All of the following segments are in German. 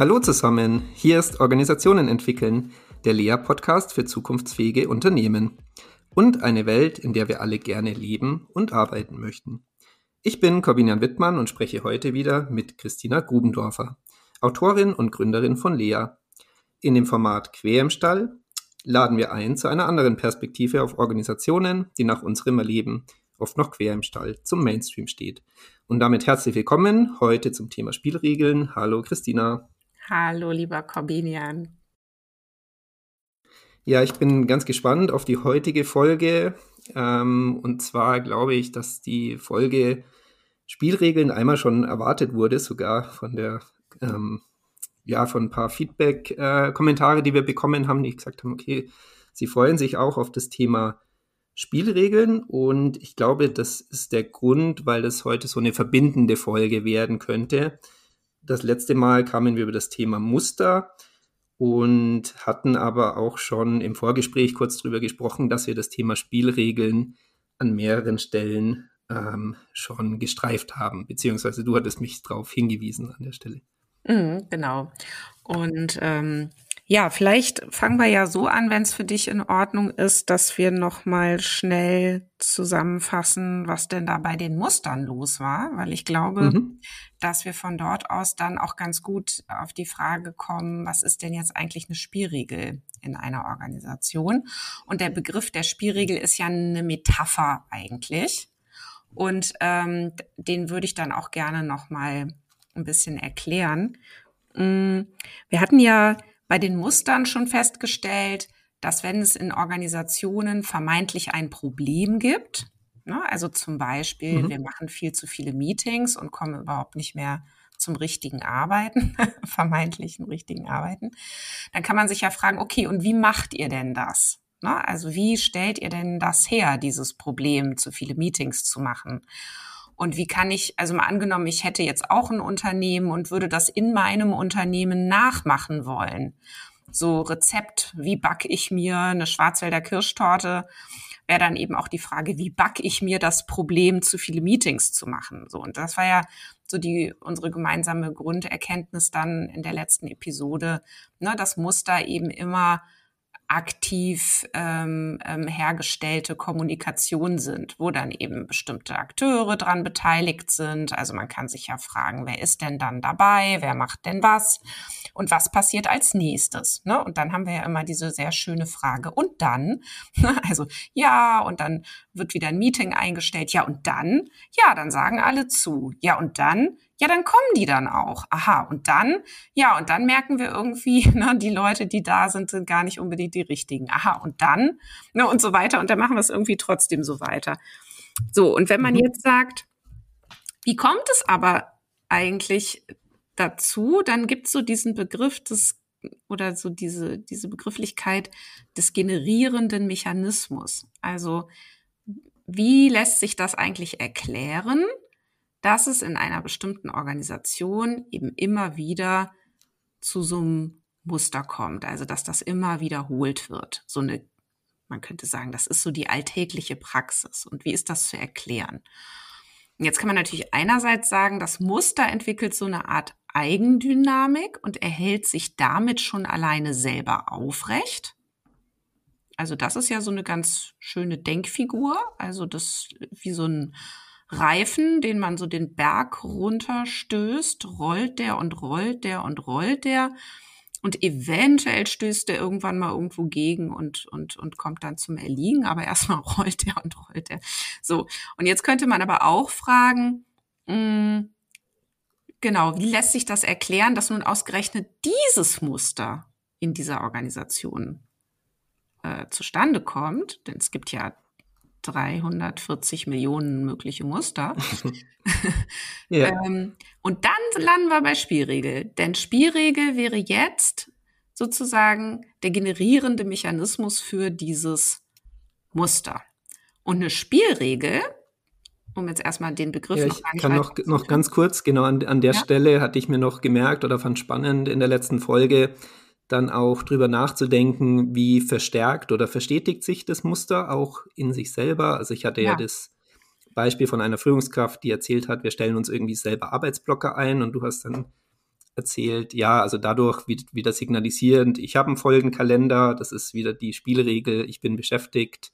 Hallo zusammen, hier ist Organisationen entwickeln, der Lea-Podcast für zukunftsfähige Unternehmen und eine Welt, in der wir alle gerne leben und arbeiten möchten. Ich bin Corbinian Wittmann und spreche heute wieder mit Christina Grubendorfer, Autorin und Gründerin von Lea. In dem Format Quer im Stall laden wir ein zu einer anderen Perspektive auf Organisationen, die nach unserem Erleben oft noch quer im Stall zum Mainstream steht. Und damit herzlich willkommen heute zum Thema Spielregeln. Hallo Christina. Hallo lieber Corbinian. Ja, ich bin ganz gespannt auf die heutige Folge. Ähm, und zwar glaube ich, dass die Folge Spielregeln einmal schon erwartet wurde, sogar von der ähm, ja, von ein paar Feedback-Kommentare, äh, die wir bekommen haben, die gesagt haben, okay, sie freuen sich auch auf das Thema Spielregeln und ich glaube, das ist der Grund, weil das heute so eine verbindende Folge werden könnte. Das letzte Mal kamen wir über das Thema Muster und hatten aber auch schon im Vorgespräch kurz darüber gesprochen, dass wir das Thema Spielregeln an mehreren Stellen ähm, schon gestreift haben, beziehungsweise du hattest mich darauf hingewiesen an der Stelle. Mhm, genau. Und ähm, ja, vielleicht fangen wir ja so an, wenn es für dich in Ordnung ist, dass wir noch mal schnell zusammenfassen, was denn da bei den Mustern los war, weil ich glaube, mhm. dass wir von dort aus dann auch ganz gut auf die Frage kommen, was ist denn jetzt eigentlich eine Spielregel in einer Organisation? Und der Begriff der Spielregel ist ja eine Metapher eigentlich. Und ähm, den würde ich dann auch gerne noch mal ein bisschen erklären. Mm, wir hatten ja bei den Mustern schon festgestellt, dass wenn es in Organisationen vermeintlich ein Problem gibt, ne, also zum Beispiel, mhm. wir machen viel zu viele Meetings und kommen überhaupt nicht mehr zum richtigen Arbeiten, vermeintlichen richtigen Arbeiten, dann kann man sich ja fragen, okay, und wie macht ihr denn das? Ne, also wie stellt ihr denn das her, dieses Problem, zu viele Meetings zu machen? Und wie kann ich, also mal angenommen, ich hätte jetzt auch ein Unternehmen und würde das in meinem Unternehmen nachmachen wollen. So Rezept, wie backe ich mir eine Schwarzwälder Kirschtorte, wäre dann eben auch die Frage, wie backe ich mir das Problem, zu viele Meetings zu machen. So, und das war ja so die unsere gemeinsame Grunderkenntnis dann in der letzten Episode, ne, das Muster eben immer aktiv ähm, ähm, hergestellte Kommunikation sind, wo dann eben bestimmte Akteure dran beteiligt sind. Also man kann sich ja fragen, wer ist denn dann dabei, wer macht denn was und was passiert als nächstes. Ne? Und dann haben wir ja immer diese sehr schöne Frage. Und dann, also ja, und dann wird wieder ein Meeting eingestellt. Ja, und dann, ja, dann sagen alle zu. Ja, und dann, ja, dann kommen die dann auch. Aha, und dann, ja, und dann merken wir irgendwie, ne, die Leute, die da sind, sind gar nicht unbedingt die richtigen. Aha, und dann, ne, und so weiter. Und dann machen wir es irgendwie trotzdem so weiter. So, und wenn man mhm. jetzt sagt, wie kommt es aber eigentlich dazu, dann gibt es so diesen Begriff des oder so diese, diese Begrifflichkeit des generierenden Mechanismus. Also, wie lässt sich das eigentlich erklären? dass es in einer bestimmten Organisation eben immer wieder zu so einem Muster kommt, also dass das immer wiederholt wird. So eine, man könnte sagen, das ist so die alltägliche Praxis. Und wie ist das zu erklären? Jetzt kann man natürlich einerseits sagen, das Muster entwickelt so eine Art Eigendynamik und erhält sich damit schon alleine selber aufrecht. Also das ist ja so eine ganz schöne Denkfigur, also das wie so ein Reifen, den man so den Berg runterstößt, rollt der und rollt der und rollt der. Und eventuell stößt der irgendwann mal irgendwo gegen und, und, und kommt dann zum Erliegen. Aber erstmal rollt der und rollt der. So. Und jetzt könnte man aber auch fragen, mh, hm, genau, wie lässt sich das erklären, dass nun ausgerechnet dieses Muster in dieser Organisation äh, zustande kommt? Denn es gibt ja 340 Millionen mögliche Muster. ja. ähm, und dann landen wir bei Spielregel. Denn Spielregel wäre jetzt sozusagen der generierende Mechanismus für dieses Muster. Und eine Spielregel, um jetzt erstmal den Begriff ja, noch Ich kann noch, noch ganz kurz, genau an, an der ja? Stelle hatte ich mir noch gemerkt oder fand spannend in der letzten Folge, dann auch drüber nachzudenken, wie verstärkt oder verstetigt sich das Muster auch in sich selber. Also ich hatte ja, ja das Beispiel von einer Führungskraft, die erzählt hat, wir stellen uns irgendwie selber Arbeitsblocker ein und du hast dann erzählt, ja, also dadurch wieder signalisierend, ich habe einen Folgenkalender, das ist wieder die Spielregel, ich bin beschäftigt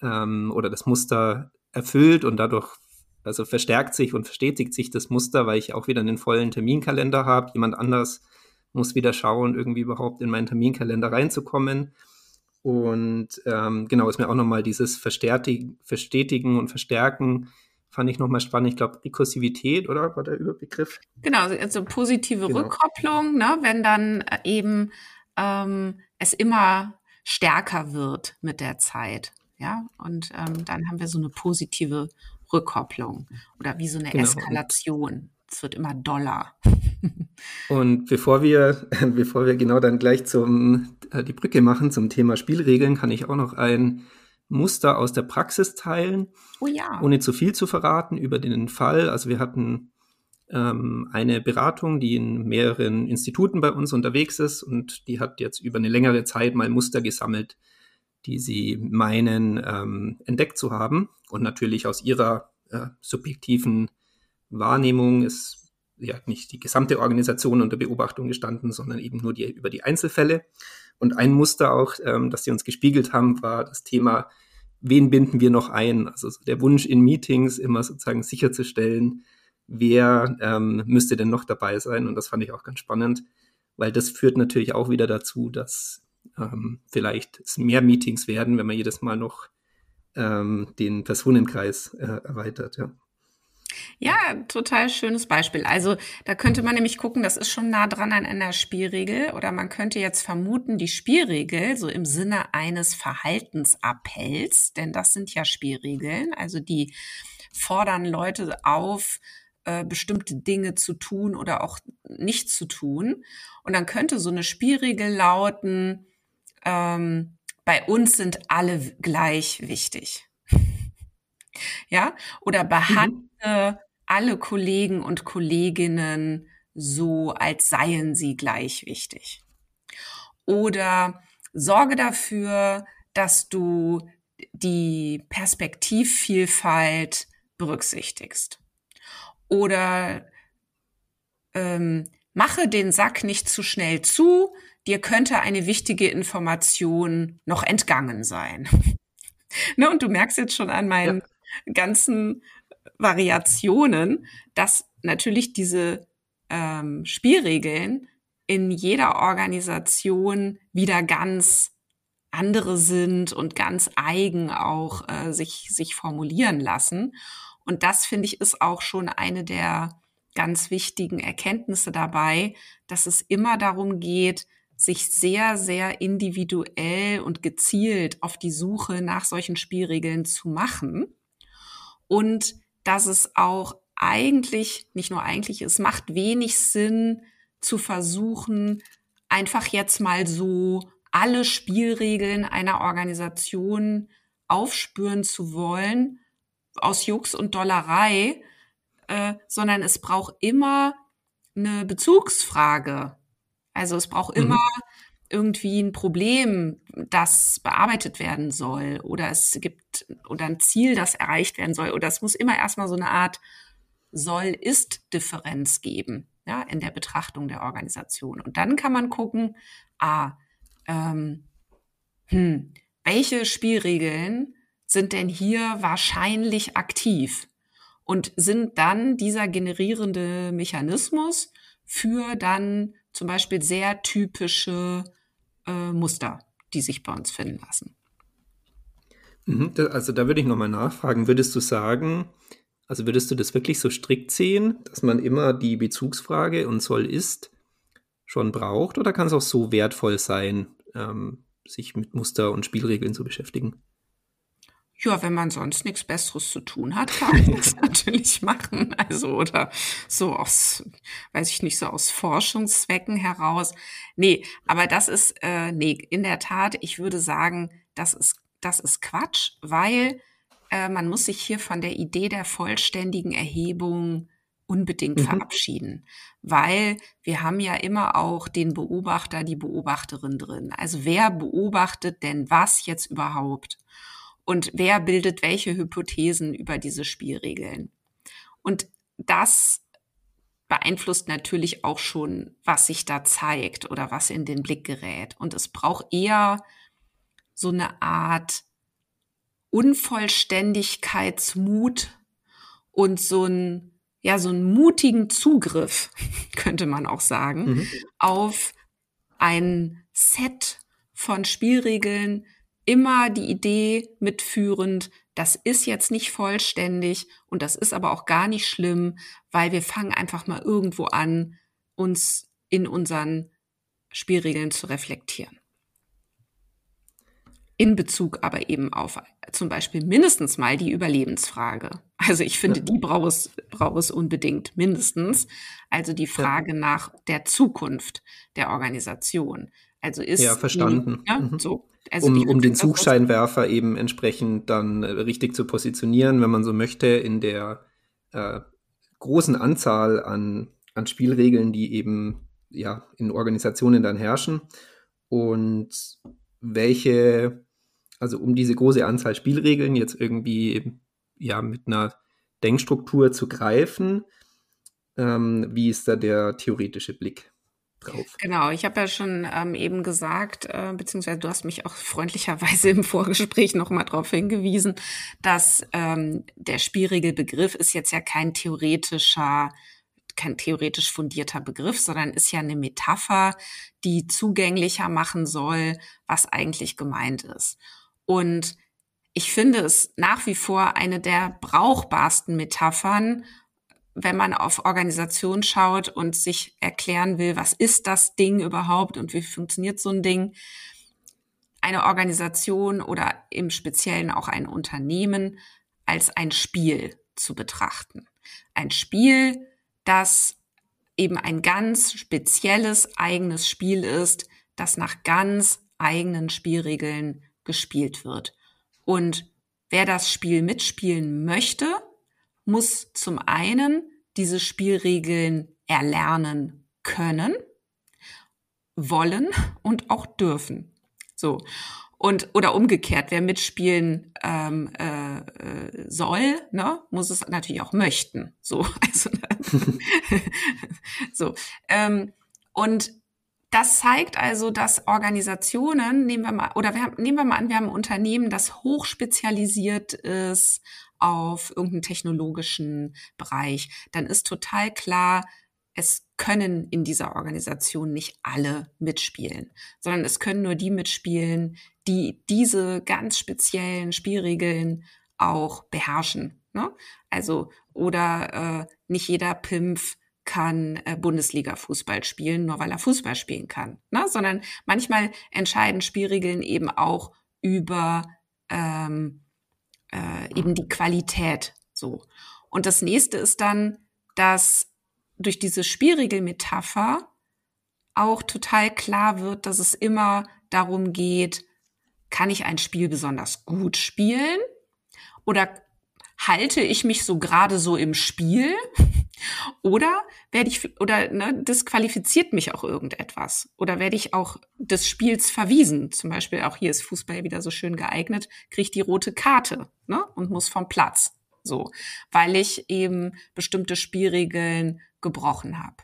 ähm, oder das Muster erfüllt und dadurch also verstärkt sich und verstetigt sich das Muster, weil ich auch wieder einen vollen Terminkalender habe. Jemand anders muss wieder schauen, irgendwie überhaupt in meinen Terminkalender reinzukommen. Und ähm, genau, ist mir auch nochmal dieses Verstetigen, Verstetigen und Verstärken fand ich nochmal spannend. Ich glaube, Rekursivität, oder war der Überbegriff? Genau, also positive genau. Rückkopplung, ne, wenn dann äh, eben ähm, es immer stärker wird mit der Zeit. Ja, und ähm, dann haben wir so eine positive Rückkopplung oder wie so eine genau. Eskalation. Es wird immer doller. Und bevor wir, bevor wir genau dann gleich zum, äh, die Brücke machen zum Thema Spielregeln, kann ich auch noch ein Muster aus der Praxis teilen. Oh ja. Ohne zu viel zu verraten über den Fall. Also wir hatten ähm, eine Beratung, die in mehreren Instituten bei uns unterwegs ist und die hat jetzt über eine längere Zeit mal Muster gesammelt, die sie meinen ähm, entdeckt zu haben. Und natürlich aus ihrer äh, subjektiven Wahrnehmung ist ja nicht die gesamte Organisation unter Beobachtung gestanden, sondern eben nur die, über die Einzelfälle. Und ein Muster auch, ähm, das sie uns gespiegelt haben, war das Thema, wen binden wir noch ein? Also der Wunsch in Meetings immer sozusagen sicherzustellen, wer ähm, müsste denn noch dabei sein? Und das fand ich auch ganz spannend, weil das führt natürlich auch wieder dazu, dass ähm, vielleicht es mehr Meetings werden, wenn man jedes Mal noch ähm, den Personenkreis äh, erweitert. Ja. Ja, total schönes Beispiel. Also da könnte man nämlich gucken, das ist schon nah dran an einer Spielregel oder man könnte jetzt vermuten, die Spielregel so im Sinne eines Verhaltensappells, denn das sind ja Spielregeln, also die fordern Leute auf, äh, bestimmte Dinge zu tun oder auch nicht zu tun. Und dann könnte so eine Spielregel lauten, ähm, bei uns sind alle gleich wichtig. Ja, oder behandle mhm. alle Kollegen und Kolleginnen so, als seien sie gleich wichtig. Oder sorge dafür, dass du die Perspektivvielfalt berücksichtigst. Oder ähm, mache den Sack nicht zu schnell zu, dir könnte eine wichtige Information noch entgangen sein. ne, und du merkst jetzt schon an meinen ja. Ganzen Variationen, dass natürlich diese ähm, Spielregeln in jeder Organisation wieder ganz andere sind und ganz eigen auch äh, sich, sich formulieren lassen. Und das finde ich ist auch schon eine der ganz wichtigen Erkenntnisse dabei, dass es immer darum geht, sich sehr, sehr individuell und gezielt auf die Suche nach solchen Spielregeln zu machen. Und dass es auch eigentlich, nicht nur eigentlich, es macht wenig Sinn zu versuchen, einfach jetzt mal so alle Spielregeln einer Organisation aufspüren zu wollen, aus Jux und Dollerei, äh, sondern es braucht immer eine Bezugsfrage also es braucht mhm. Irgendwie ein Problem, das bearbeitet werden soll oder es gibt oder ein Ziel, das erreicht werden soll oder es muss immer erstmal so eine Art soll-ist-Differenz geben, ja, in der Betrachtung der Organisation. Und dann kann man gucken, ah, ähm, hm, welche Spielregeln sind denn hier wahrscheinlich aktiv und sind dann dieser generierende Mechanismus für dann zum Beispiel sehr typische äh, Muster, die sich bei uns finden lassen. Mhm, also da würde ich nochmal nachfragen, würdest du sagen, also würdest du das wirklich so strikt sehen, dass man immer die Bezugsfrage und soll ist schon braucht oder kann es auch so wertvoll sein, ähm, sich mit Muster und Spielregeln zu beschäftigen? Ja, wenn man sonst nichts Besseres zu tun hat, kann man das natürlich machen. Also, oder so aus, weiß ich nicht, so aus Forschungszwecken heraus. Nee, aber das ist, äh, nee, in der Tat, ich würde sagen, das ist, das ist Quatsch, weil äh, man muss sich hier von der Idee der vollständigen Erhebung unbedingt mhm. verabschieden, weil wir haben ja immer auch den Beobachter, die Beobachterin drin. Also wer beobachtet denn was jetzt überhaupt? Und wer bildet welche Hypothesen über diese Spielregeln. Und das beeinflusst natürlich auch schon, was sich da zeigt oder was in den Blick gerät. Und es braucht eher so eine Art Unvollständigkeitsmut und so ein ja so einen mutigen Zugriff, könnte man auch sagen, mhm. auf ein Set von Spielregeln, immer die Idee mitführend, das ist jetzt nicht vollständig und das ist aber auch gar nicht schlimm, weil wir fangen einfach mal irgendwo an, uns in unseren Spielregeln zu reflektieren in Bezug aber eben auf zum Beispiel mindestens mal die Überlebensfrage. Also ich finde, die braucht es, braucht es unbedingt mindestens. Also die Frage ja. nach der Zukunft der Organisation. Also ist ja verstanden. Die, ja, mhm. so. Also um, um den Zugscheinwerfer eben entsprechend dann äh, richtig zu positionieren, wenn man so möchte, in der äh, großen Anzahl an, an Spielregeln, die eben ja in Organisationen dann herrschen und welche also um diese große Anzahl Spielregeln jetzt irgendwie ja mit einer Denkstruktur zu greifen, ähm, wie ist da der theoretische Blick drauf? Genau, ich habe ja schon ähm, eben gesagt, äh, beziehungsweise du hast mich auch freundlicherweise im Vorgespräch nochmal darauf hingewiesen, dass ähm, der Spielregelbegriff ist jetzt ja kein theoretischer kein theoretisch fundierter Begriff, sondern ist ja eine Metapher, die zugänglicher machen soll, was eigentlich gemeint ist. Und ich finde es nach wie vor eine der brauchbarsten Metaphern, wenn man auf Organisation schaut und sich erklären will, was ist das Ding überhaupt und wie funktioniert so ein Ding. Eine Organisation oder im Speziellen auch ein Unternehmen als ein Spiel zu betrachten. Ein Spiel, das eben ein ganz spezielles eigenes Spiel ist, das nach ganz eigenen Spielregeln gespielt wird. Und wer das Spiel mitspielen möchte, muss zum einen diese Spielregeln erlernen können, wollen und auch dürfen. So. Und oder umgekehrt, wer mitspielen ähm, äh, soll, ne, muss es natürlich auch möchten. So, also so. Ähm, und das zeigt also, dass Organisationen, nehmen wir mal, oder wir haben, nehmen wir mal an, wir haben ein Unternehmen, das hochspezialisiert ist auf irgendeinen technologischen Bereich, dann ist total klar, es können in dieser Organisation nicht alle mitspielen, sondern es können nur die mitspielen, die diese ganz speziellen Spielregeln auch beherrschen. Ne? Also, oder äh, nicht jeder Pimpf kann äh, Bundesliga-Fußball spielen, nur weil er Fußball spielen kann, ne? sondern manchmal entscheiden Spielregeln eben auch über ähm, äh, eben die Qualität. So. Und das nächste ist dann, dass durch diese Spielregelmetapher auch total klar wird, dass es immer darum geht, kann ich ein Spiel besonders gut spielen oder halte ich mich so gerade so im Spiel oder werde ich oder ne, disqualifiziert mich auch irgendetwas oder werde ich auch des Spiels verwiesen? Zum Beispiel auch hier ist Fußball wieder so schön geeignet, kriege ich die rote Karte ne, und muss vom Platz. So, weil ich eben bestimmte Spielregeln gebrochen habe.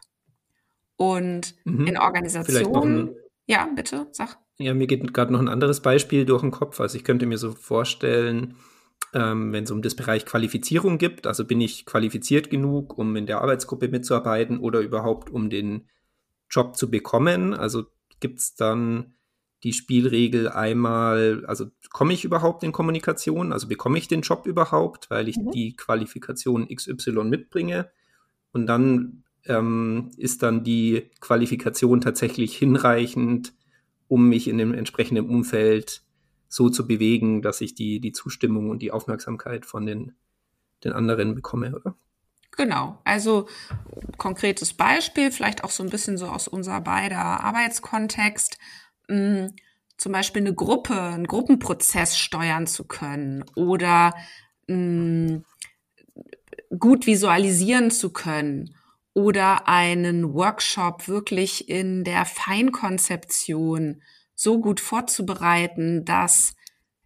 Und mhm. in Organisationen, ja, bitte, sag. Ja, mir geht gerade noch ein anderes Beispiel durch den Kopf. Also ich könnte mir so vorstellen, ähm, wenn es um das Bereich Qualifizierung gibt. Also bin ich qualifiziert genug, um in der Arbeitsgruppe mitzuarbeiten oder überhaupt um den Job zu bekommen? Also gibt es dann die Spielregel einmal, also komme ich überhaupt in Kommunikation? Also bekomme ich den Job überhaupt, weil ich mhm. die Qualifikation XY mitbringe? Und dann ähm, ist dann die Qualifikation tatsächlich hinreichend, um mich in dem entsprechenden Umfeld so zu bewegen, dass ich die, die Zustimmung und die Aufmerksamkeit von den, den anderen bekomme, oder? Genau, also konkretes Beispiel, vielleicht auch so ein bisschen so aus unser beider Arbeitskontext, hm, zum Beispiel eine Gruppe, einen Gruppenprozess steuern zu können oder mh, hm, gut visualisieren zu können oder einen Workshop wirklich in der Feinkonzeption so gut vorzubereiten, dass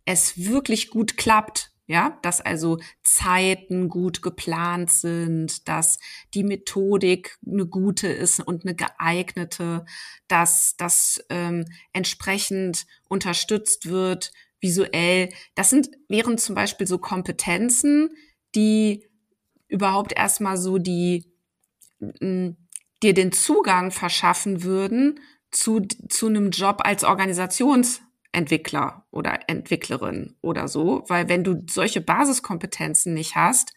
es wirklich gut klappt Ja, dass also Zeiten gut geplant sind, dass die Methodik eine gute ist und eine geeignete, dass das ähm, entsprechend unterstützt wird visuell. Das sind wären zum Beispiel so Kompetenzen, die überhaupt erstmal so die dir den Zugang verschaffen würden zu, zu einem Job als Organisations Entwickler oder Entwicklerin oder so, weil wenn du solche Basiskompetenzen nicht hast,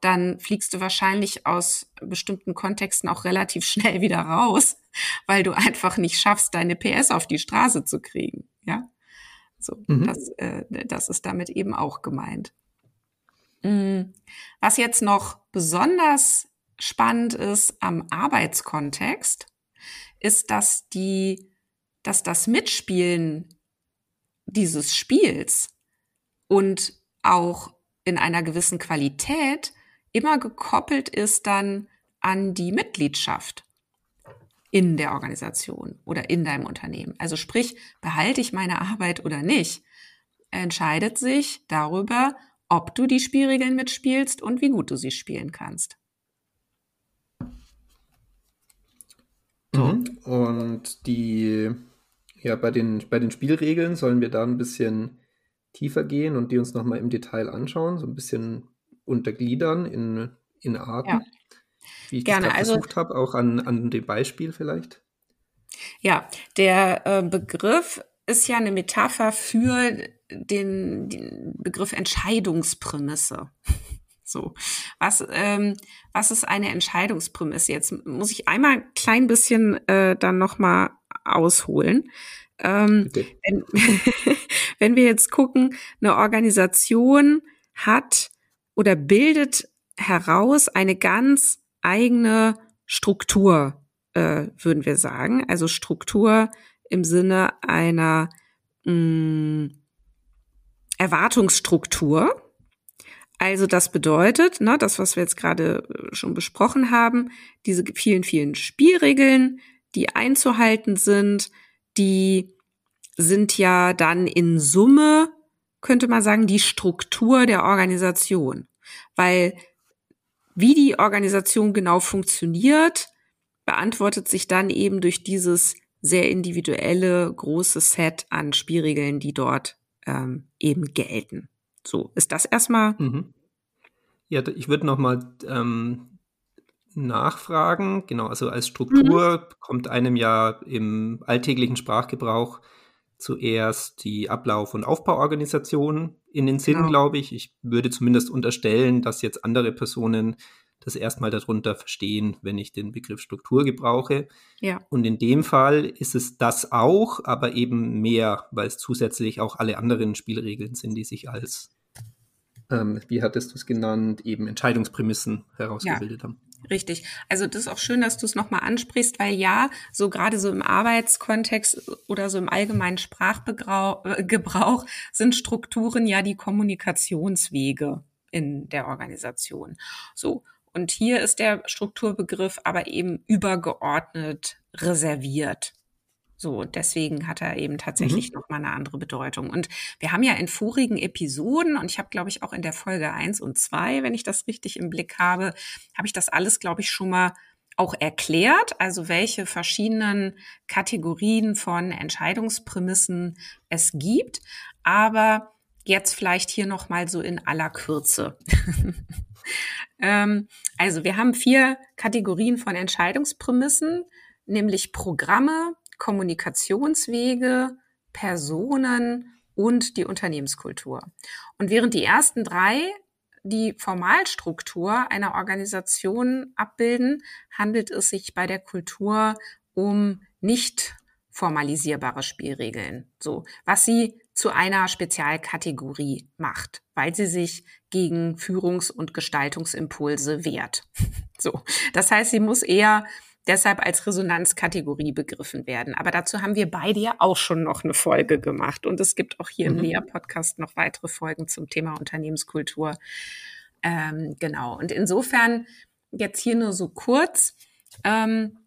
dann fliegst du wahrscheinlich aus bestimmten Kontexten auch relativ schnell wieder raus, weil du einfach nicht schaffst, deine PS auf die Straße zu kriegen. Ja, so mhm. das, äh, das ist damit eben auch gemeint. Mm, was jetzt noch besonders spannend ist am Arbeitskontext, ist, dass die, dass das Mitspielen dieses Spiels und auch in einer gewissen Qualität immer gekoppelt ist dann an die Mitgliedschaft in der Organisation oder in deinem Unternehmen. Also sprich, behalte ich meine Arbeit oder nicht, entscheidet sich darüber, ob du die Spielregeln mitspielst und wie gut du sie spielen kannst. So. Mhm. Und die ja, bei den, bei den Spielregeln sollen wir da ein bisschen tiefer gehen und die uns nochmal im Detail anschauen, so ein bisschen untergliedern in, in Arten. Ja. Wie ich Gerne. das also, versucht habe, auch an, an dem Beispiel vielleicht. Ja, der äh, Begriff ist ja eine Metapher für den, den Begriff Entscheidungsprämisse. So, was, ähm, was ist eine Entscheidungsprämisse? Jetzt muss ich einmal ein klein bisschen äh, dann nochmal ausholen. Ähm, wenn, wenn wir jetzt gucken, eine Organisation hat oder bildet heraus eine ganz eigene Struktur, äh, würden wir sagen. Also Struktur im Sinne einer mh, mm, Erwartungsstruktur. Also das bedeutet, ne, das, was wir jetzt gerade äh, schon besprochen haben, diese vielen, vielen Spielregeln, die einzuhalten sind, die sind ja dann in Summe, könnte man sagen, die Struktur der Organisation. Weil wie die Organisation genau funktioniert, beantwortet sich dann eben durch dieses sehr individuelle große Set an Spielregeln, die dort ähm, eben gelten. So, ist das erstmal. Mhm. Ja, ich würde noch mal ähm, nachfragen. Genau, also als Struktur mhm. kommt einem ja im alltäglichen Sprachgebrauch zuerst die Ablauf- und Aufbauorganisation in den Sinn, genau. glaube ich. Ich würde zumindest unterstellen, dass jetzt andere Personen das erstmal darunter verstehen, wenn ich den Begriff Struktur gebrauche. Ja. Und in dem Fall ist es das auch, aber eben mehr, weil es zusätzlich auch alle anderen Spielregeln sind, die sich als, ähm, wie hattest du es genannt, eben Entscheidungsprämissen herausgebildet ja. haben. Richtig. Also das ist auch schön, dass du es nochmal ansprichst, weil ja, so gerade so im Arbeitskontext oder so im allgemeinen Sprachgebrauch äh, sind Strukturen ja die Kommunikationswege in der Organisation. So. Und hier ist der Strukturbegriff aber eben übergeordnet reserviert. So, deswegen hat er eben tatsächlich mhm. nochmal eine andere Bedeutung. Und wir haben ja in vorigen Episoden, und ich habe, glaube ich, auch in der Folge eins und zwei, wenn ich das richtig im Blick habe, habe ich das alles, glaube ich, schon mal auch erklärt, also welche verschiedenen Kategorien von Entscheidungsprämissen es gibt. Aber jetzt vielleicht hier nochmal so in aller Kürze. ähm, also wir haben vier Kategorien von Entscheidungsprämissen, nämlich Programme, Kommunikationswege, Personen und die Unternehmenskultur. Und während die ersten drei die Formalstruktur einer Organisation abbilden, handelt es sich bei der Kultur um nicht formalisierbare Spielregeln. So, was sie zu einer Spezialkategorie macht, weil sie sich gegen Führungs- und Gestaltungsimpulse wehrt. So, das heißt, sie muss eher deshalb als Resonanzkategorie begriffen werden. Aber dazu haben wir beide ja auch schon noch eine Folge gemacht. Und es gibt auch hier mhm. im Lea-Podcast noch weitere Folgen zum Thema Unternehmenskultur. Ähm, genau. Und insofern jetzt hier nur so kurz. Ähm,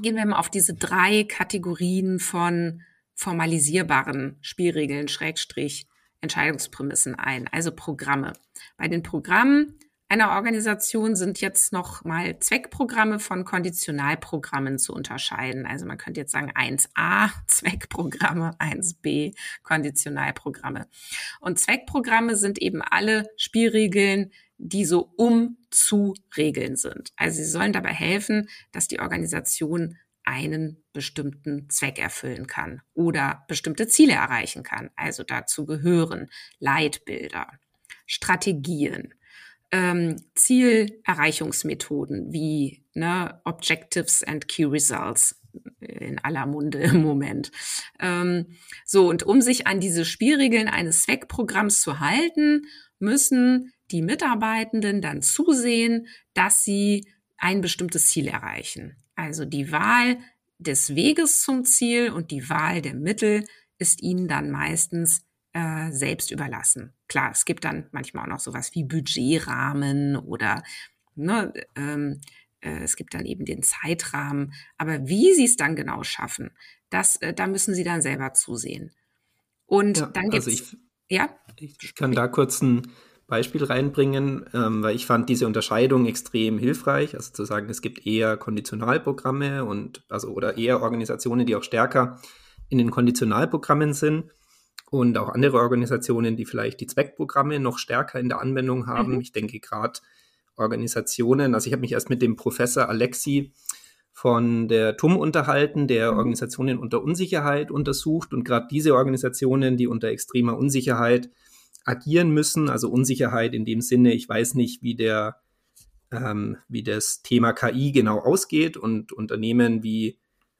gehen wir mal auf diese drei Kategorien von formalisierbaren Spielregeln, Schrägstrich, Entscheidungsprämissen ein, also Programme. Bei den Programmen einer Organisation sind jetzt noch mal Zweckprogramme von Konditionalprogrammen zu unterscheiden. Also man könnte jetzt sagen 1a Zweckprogramme, 1b Konditionalprogramme. Und Zweckprogramme sind eben alle Spielregeln, die so um zu Regeln sind. Also sie sollen dabei helfen, dass die Organisation einen bestimmten Zweck erfüllen kann oder bestimmte Ziele erreichen kann. Also dazu gehören Leitbilder, Strategien, ähm, Zielerreichungsmethoden wie ne, Objectives and Key Results in aller Munde im Moment. Ähm, so, und um sich an diese Spielregeln eines Zweckprogramms zu halten, müssen die Mitarbeitenden dann zusehen, dass sie ein bestimmtes Ziel erreichen. Also die Wahl des Weges zum Ziel und die Wahl der Mittel ist ihnen dann meistens äh, selbst überlassen. Klar, es gibt dann manchmal auch noch sowas wie Budgetrahmen oder ne, ähm, äh, es gibt dann eben den Zeitrahmen. Aber wie sie es dann genau schaffen, das, äh, da müssen sie dann selber zusehen. Und ja, dann gibt es. Also ja? Ich kann da kurz ein Beispiel reinbringen, ähm, weil ich fand diese Unterscheidung extrem hilfreich. Also zu sagen, es gibt eher Konditionalprogramme und also oder eher Organisationen, die auch stärker in den Konditionalprogrammen sind und auch andere Organisationen, die vielleicht die Zweckprogramme noch stärker in der Anwendung haben. Mhm. Ich denke gerade Organisationen, also ich habe mich erst mit dem Professor Alexi von der TUM unterhalten, der mhm. Organisationen unter Unsicherheit untersucht und gerade diese Organisationen, die unter extremer Unsicherheit agieren müssen, also Unsicherheit in dem Sinne, ich weiß nicht, wie der ähm, wie das Thema KI genau ausgeht und Unternehmen wie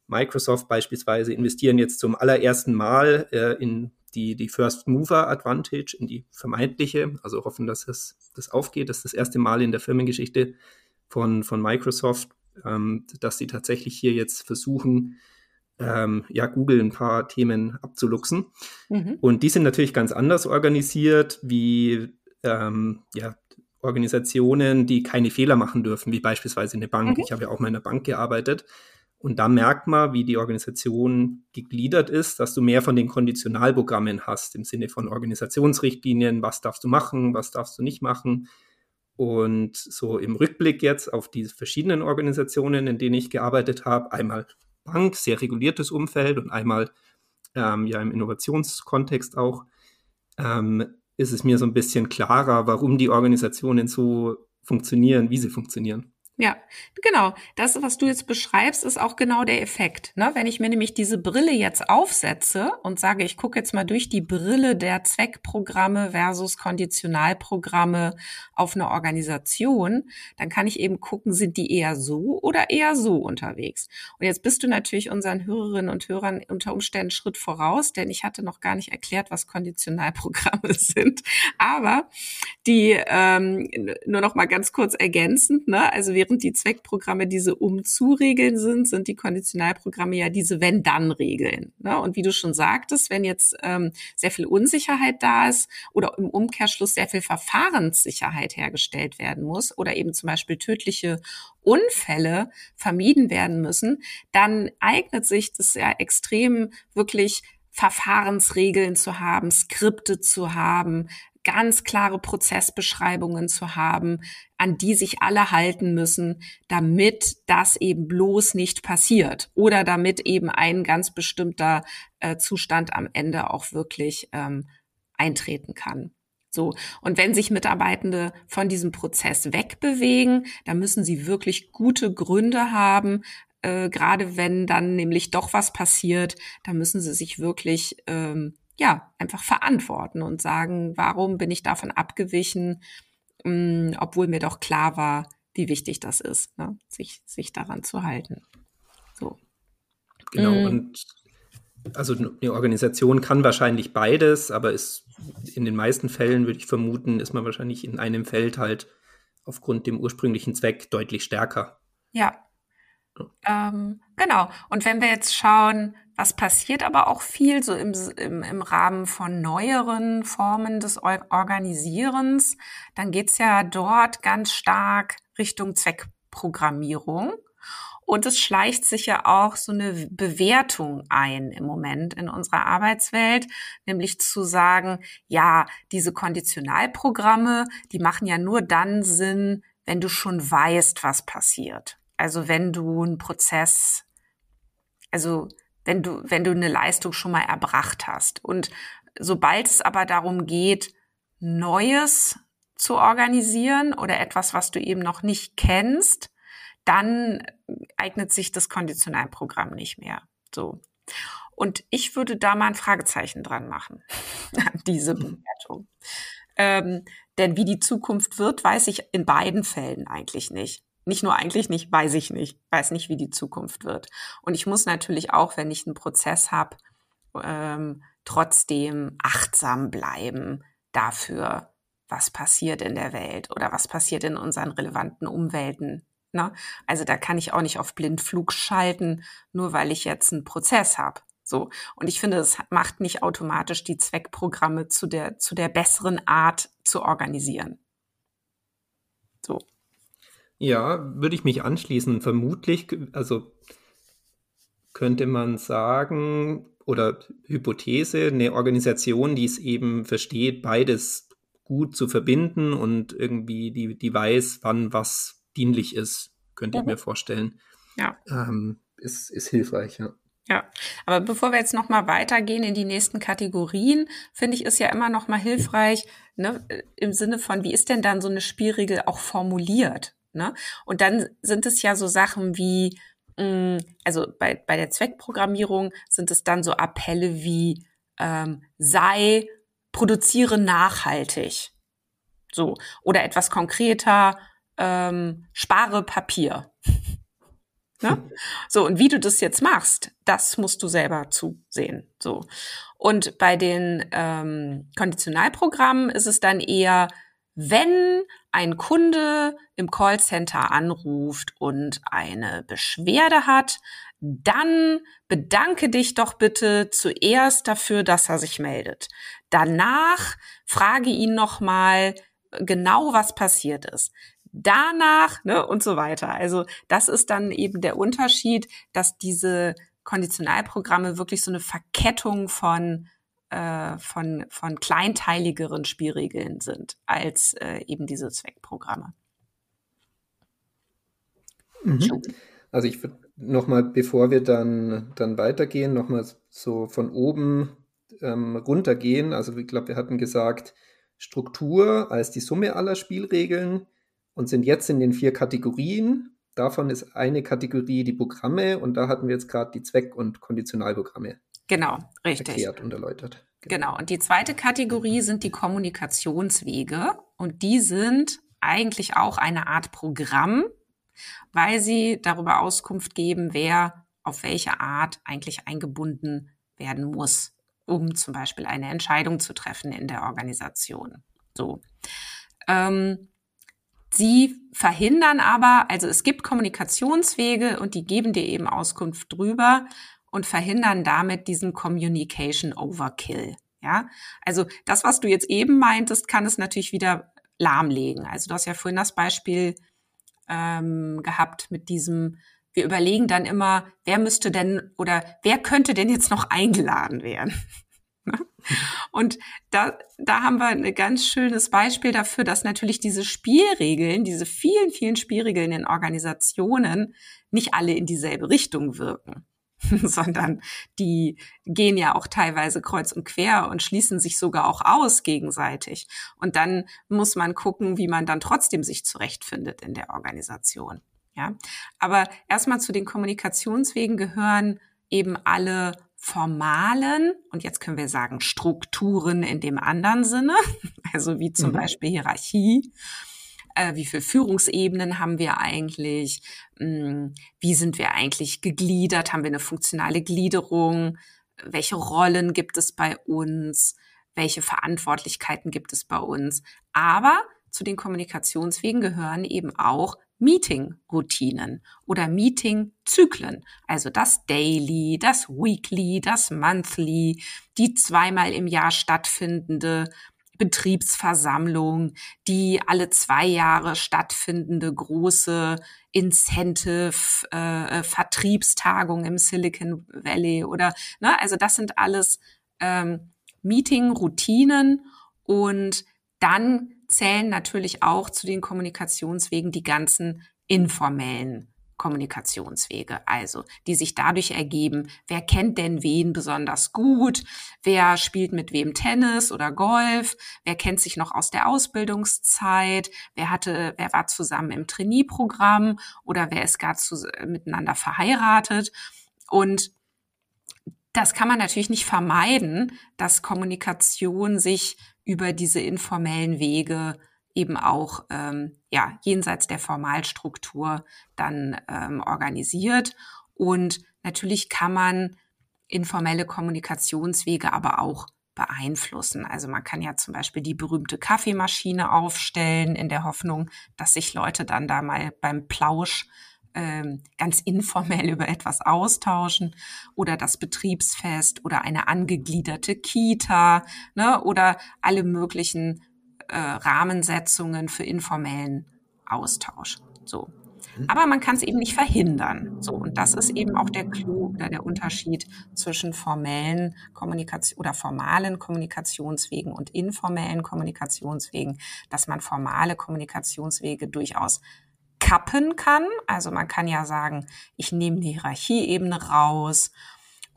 Microsoft beispielsweise investieren jetzt zum allerersten Mal äh, in die, die First Mover Advantage, in die vermeintliche, also hoffen, dass es das aufgeht. Das ist das erste Mal in der Firmengeschichte von, von Microsoft, ähm, dass sie tatsächlich hier jetzt versuchen, ähm, ja, Google ein paar Themen abzuluxen. Mhm. Und die sind natürlich ganz anders organisiert wie ähm, ja, Organisationen, die keine Fehler machen dürfen, wie beispielsweise eine Bank. Mhm. Ich habe ja auch mal in einer Bank gearbeitet. Und da merkt man, wie die Organisation gegliedert ist, dass du mehr von den Konditionalprogrammen hast, im Sinne von Organisationsrichtlinien, was darfst du machen, was darfst du nicht machen. Und so im Rückblick jetzt auf die verschiedenen Organisationen, in denen ich gearbeitet habe, einmal Bank, sehr reguliertes Umfeld und einmal ähm, ja im Innovationskontext auch, ähm, ist es mir so ein bisschen klarer, warum die Organisationen so funktionieren, wie sie funktionieren. Ja, genau. Das, was du jetzt beschreibst, ist auch genau der Effekt. Ne? Wenn ich mir nämlich diese Brille jetzt aufsetze und sage, ich gucke jetzt mal durch die Brille der Zweckprogramme versus Konditionalprogramme auf eine Organisation, dann kann ich eben gucken, sind die eher so oder eher so unterwegs. Und jetzt bist du natürlich unseren Hörerinnen und Hörern unter Umständen Schritt voraus, denn ich hatte noch gar nicht erklärt, was Konditionalprogramme sind. Aber die ähm, nur noch mal ganz kurz ergänzend, ne? also wir während die Zweckprogramme diese Um-zu-Regeln sind, sind die Konditionalprogramme ja diese Wenn-Dann-Regeln. Ne? Und wie du schon sagtest, wenn jetzt ähm, sehr viel Unsicherheit da ist oder im Umkehrschluss sehr viel Verfahrenssicherheit hergestellt werden muss oder eben zum Beispiel tödliche Unfälle vermieden werden müssen, dann eignet sich das ja extrem wirklich Verfahrensregeln zu haben, Skripte zu haben, ganz klare Prozessbeschreibungen zu haben, an die sich alle halten müssen, damit das eben bloß nicht passiert oder damit eben ein ganz bestimmter äh, Zustand am Ende auch wirklich ähm, eintreten kann. So. Und wenn sich Mitarbeitende von diesem Prozess wegbewegen, dann müssen sie wirklich gute Gründe haben, äh, gerade wenn dann nämlich doch was passiert, da müssen sie sich wirklich ähm, ja, einfach verantworten und sagen, warum bin ich davon abgewichen, mh, mm, obwohl mir doch klar war, wie wichtig das ist, ne? sich, sich daran zu halten. So. Genau, mhm. und also eine Organisation kann wahrscheinlich beides, aber ist in den meisten Fällen, würde ich vermuten, ist man wahrscheinlich in einem Feld halt aufgrund dem ursprünglichen Zweck deutlich stärker. Ja. Ähm, genau. Und wenn wir jetzt schauen, was passiert aber auch viel so im, im, im Rahmen von neueren Formen des Organisierens. Dann geht's ja dort ganz stark Richtung Zweckprogrammierung. Und es schleicht sich ja auch so eine Bewertung ein im Moment in unserer Arbeitswelt, nämlich zu sagen, ja, diese Konditionalprogramme, die machen ja nur dann Sinn, wenn du schon weißt, was passiert. Also wenn du einen Prozess, also wenn du, wenn du eine Leistung schon mal erbracht hast. Und sobald es aber darum geht, Neues zu organisieren oder etwas, was du eben noch nicht kennst, dann eignet sich das Konditionalprogramm nicht mehr. So. Und ich würde da mal ein Fragezeichen dran machen, diese mhm. Bewertung. Ähm, denn wie die Zukunft wird, weiß ich in beiden Fällen eigentlich nicht. Nicht nur eigentlich nicht, weiß ich nicht. Weiß nicht, wie die Zukunft wird. Und ich muss natürlich auch, wenn ich einen Prozess habe, ähm, trotzdem achtsam bleiben dafür, was passiert in der Welt oder was passiert in unseren relevanten Umwelten. Ne? Also da kann ich auch nicht auf Blindflug schalten, nur weil ich jetzt einen Prozess habe. So. Und ich finde, es macht nicht automatisch die Zweckprogramme zu der, zu der besseren Art zu organisieren. So. Ja, würde ich mich anschließen. Vermutlich, also könnte man sagen, oder Hypothese, eine Organisation, die es eben versteht, beides gut zu verbinden und irgendwie die, die weiß, wann was dienlich ist, könnte mhm. ich mir vorstellen. Ja. Ähm, ist, ist hilfreich, ja. Ja, aber bevor wir jetzt noch mal weitergehen in die nächsten Kategorien, finde ich es ja immer noch mal hilfreich, ne, im Sinne von, wie ist denn dann so eine Spielregel auch formuliert? Ne? Und dann sind es ja so Sachen wie, mh, mm, also bei, bei der Zweckprogrammierung sind es dann so Appelle wie ähm, sei produziere nachhaltig. So. Oder etwas konkreter, ähm, spare Papier. ne? So, und wie du das jetzt machst, das musst du selber zusehen. So. Und bei den ähm, Konditionalprogrammen ist es dann eher, wenn ein Kunde im Callcenter anruft und eine Beschwerde hat, dann bedanke dich doch bitte zuerst dafür, dass er sich meldet. Danach frage ihn nochmal genau, was passiert ist. Danach ne, und so weiter. Also das ist dann eben der Unterschied, dass diese Konditionalprogramme wirklich so eine Verkettung von äh, von, von kleinteiligeren Spielregeln sind als äh, eben diese Zweckprogramme. Mhm. Also ich würde nochmal, bevor wir dann, dann weitergehen, nochmal so von oben ähm, runtergehen. Also ich glaube, wir hatten gesagt, Struktur als die Summe aller Spielregeln und sind jetzt in den vier Kategorien. Davon ist eine Kategorie die Programme und da hatten wir jetzt gerade die Zweck- und Konditionalprogramme. Genau, richtig. Erklärt und erläutert. Genau. genau. Und die zweite Kategorie sind die Kommunikationswege und die sind eigentlich auch eine Art Programm, weil sie darüber Auskunft geben, wer auf welche Art eigentlich eingebunden werden muss, um zum Beispiel eine Entscheidung zu treffen in der Organisation. So. Ähm, sie verhindern aber, also es gibt Kommunikationswege und die geben dir eben Auskunft drüber und verhindern damit diesen Communication Overkill. Ja, also das, was du jetzt eben meintest, kann es natürlich wieder lahmlegen. Also du hast ja vorhin das Beispiel ähm, gehabt mit diesem, wir überlegen dann immer, wer müsste denn oder wer könnte denn jetzt noch eingeladen werden? Ne? Und da, da haben wir ein ganz schönes Beispiel dafür, dass natürlich diese Spielregeln, diese vielen, vielen Spielregeln in Organisationen nicht alle in dieselbe Richtung wirken. sondern die gehen ja auch teilweise kreuz und quer und schließen sich sogar auch aus gegenseitig. Und dann muss man gucken, wie man dann trotzdem sich zurechtfindet in der Organisation. Ja, aber erstmal zu den Kommunikationswegen gehören eben alle formalen und jetzt können wir sagen Strukturen in dem anderen Sinne, also wie zum mhm. Beispiel Hierarchie äh, wie viele Führungsebenen haben wir eigentlich, hm, wie sind wir eigentlich gegliedert, haben wir eine funktionale Gliederung, welche Rollen gibt es bei uns, welche Verantwortlichkeiten gibt es bei uns. Aber zu den Kommunikationswegen gehören eben auch Meeting-Routinen oder Meeting-Zyklen. Also das Daily, das Weekly, das Monthly, die zweimal im Jahr stattfindende Betriebsversammlung, die alle zwei Jahre stattfindende große Incentive äh, Vertriebstagung im Silicon Valley oder ne, also das sind alles ähm, Meeting-Routinen und dann zählen natürlich auch zu den Kommunikationswegen die ganzen informellen Kommunikationswege, also die sich dadurch ergeben, wer kennt denn wen besonders gut, wer spielt mit wem Tennis oder Golf, wer kennt sich noch aus der Ausbildungszeit, wer hatte, wer war zusammen im Trainee-Programm? Oder wer ist gar zu, miteinander verheiratet? Und das kann man natürlich nicht vermeiden, dass Kommunikation sich über diese informellen Wege eben auch ähm, ja jenseits der Formalstruktur dann ähm, organisiert. Und natürlich kann man informelle Kommunikationswege aber auch beeinflussen. Also man kann ja zum Beispiel die berühmte Kaffeemaschine aufstellen in der Hoffnung, dass sich Leute dann da mal beim Plausch ähm, ganz informell über etwas austauschen oder das Betriebsfest oder eine angegliederte Kita ne, oder alle möglichen äh, Rahmensetzungen für informellen Austausch. So. Aber man kann es eben nicht verhindern. So. Und das ist eben auch der Clou oder der Unterschied zwischen formellen Kommunikation oder formalen Kommunikationswegen und informellen Kommunikationswegen, dass man formale Kommunikationswege durchaus kappen kann. Also man kann ja sagen, ich nehme die Hierarchieebene raus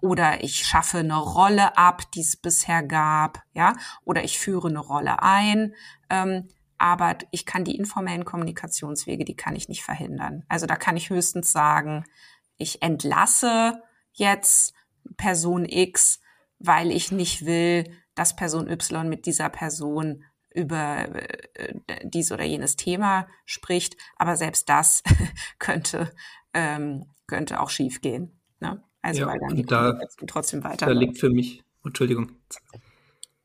oder ich schaffe eine Rolle ab, die es bisher gab, ja, oder ich führe eine Rolle ein. Ähm, aber ich kann die informellen Kommunikationswege, die kann ich nicht verhindern. Also da kann ich höchstens sagen, ich entlasse jetzt Person X, weil ich nicht will, dass Person Y mit dieser Person über äh, dies oder jenes Thema spricht. Aber selbst das könnte, ähm, könnte auch schiefgehen. Ne? Also ja, weil dann die da, trotzdem weiter. Da liegt für mich, Entschuldigung.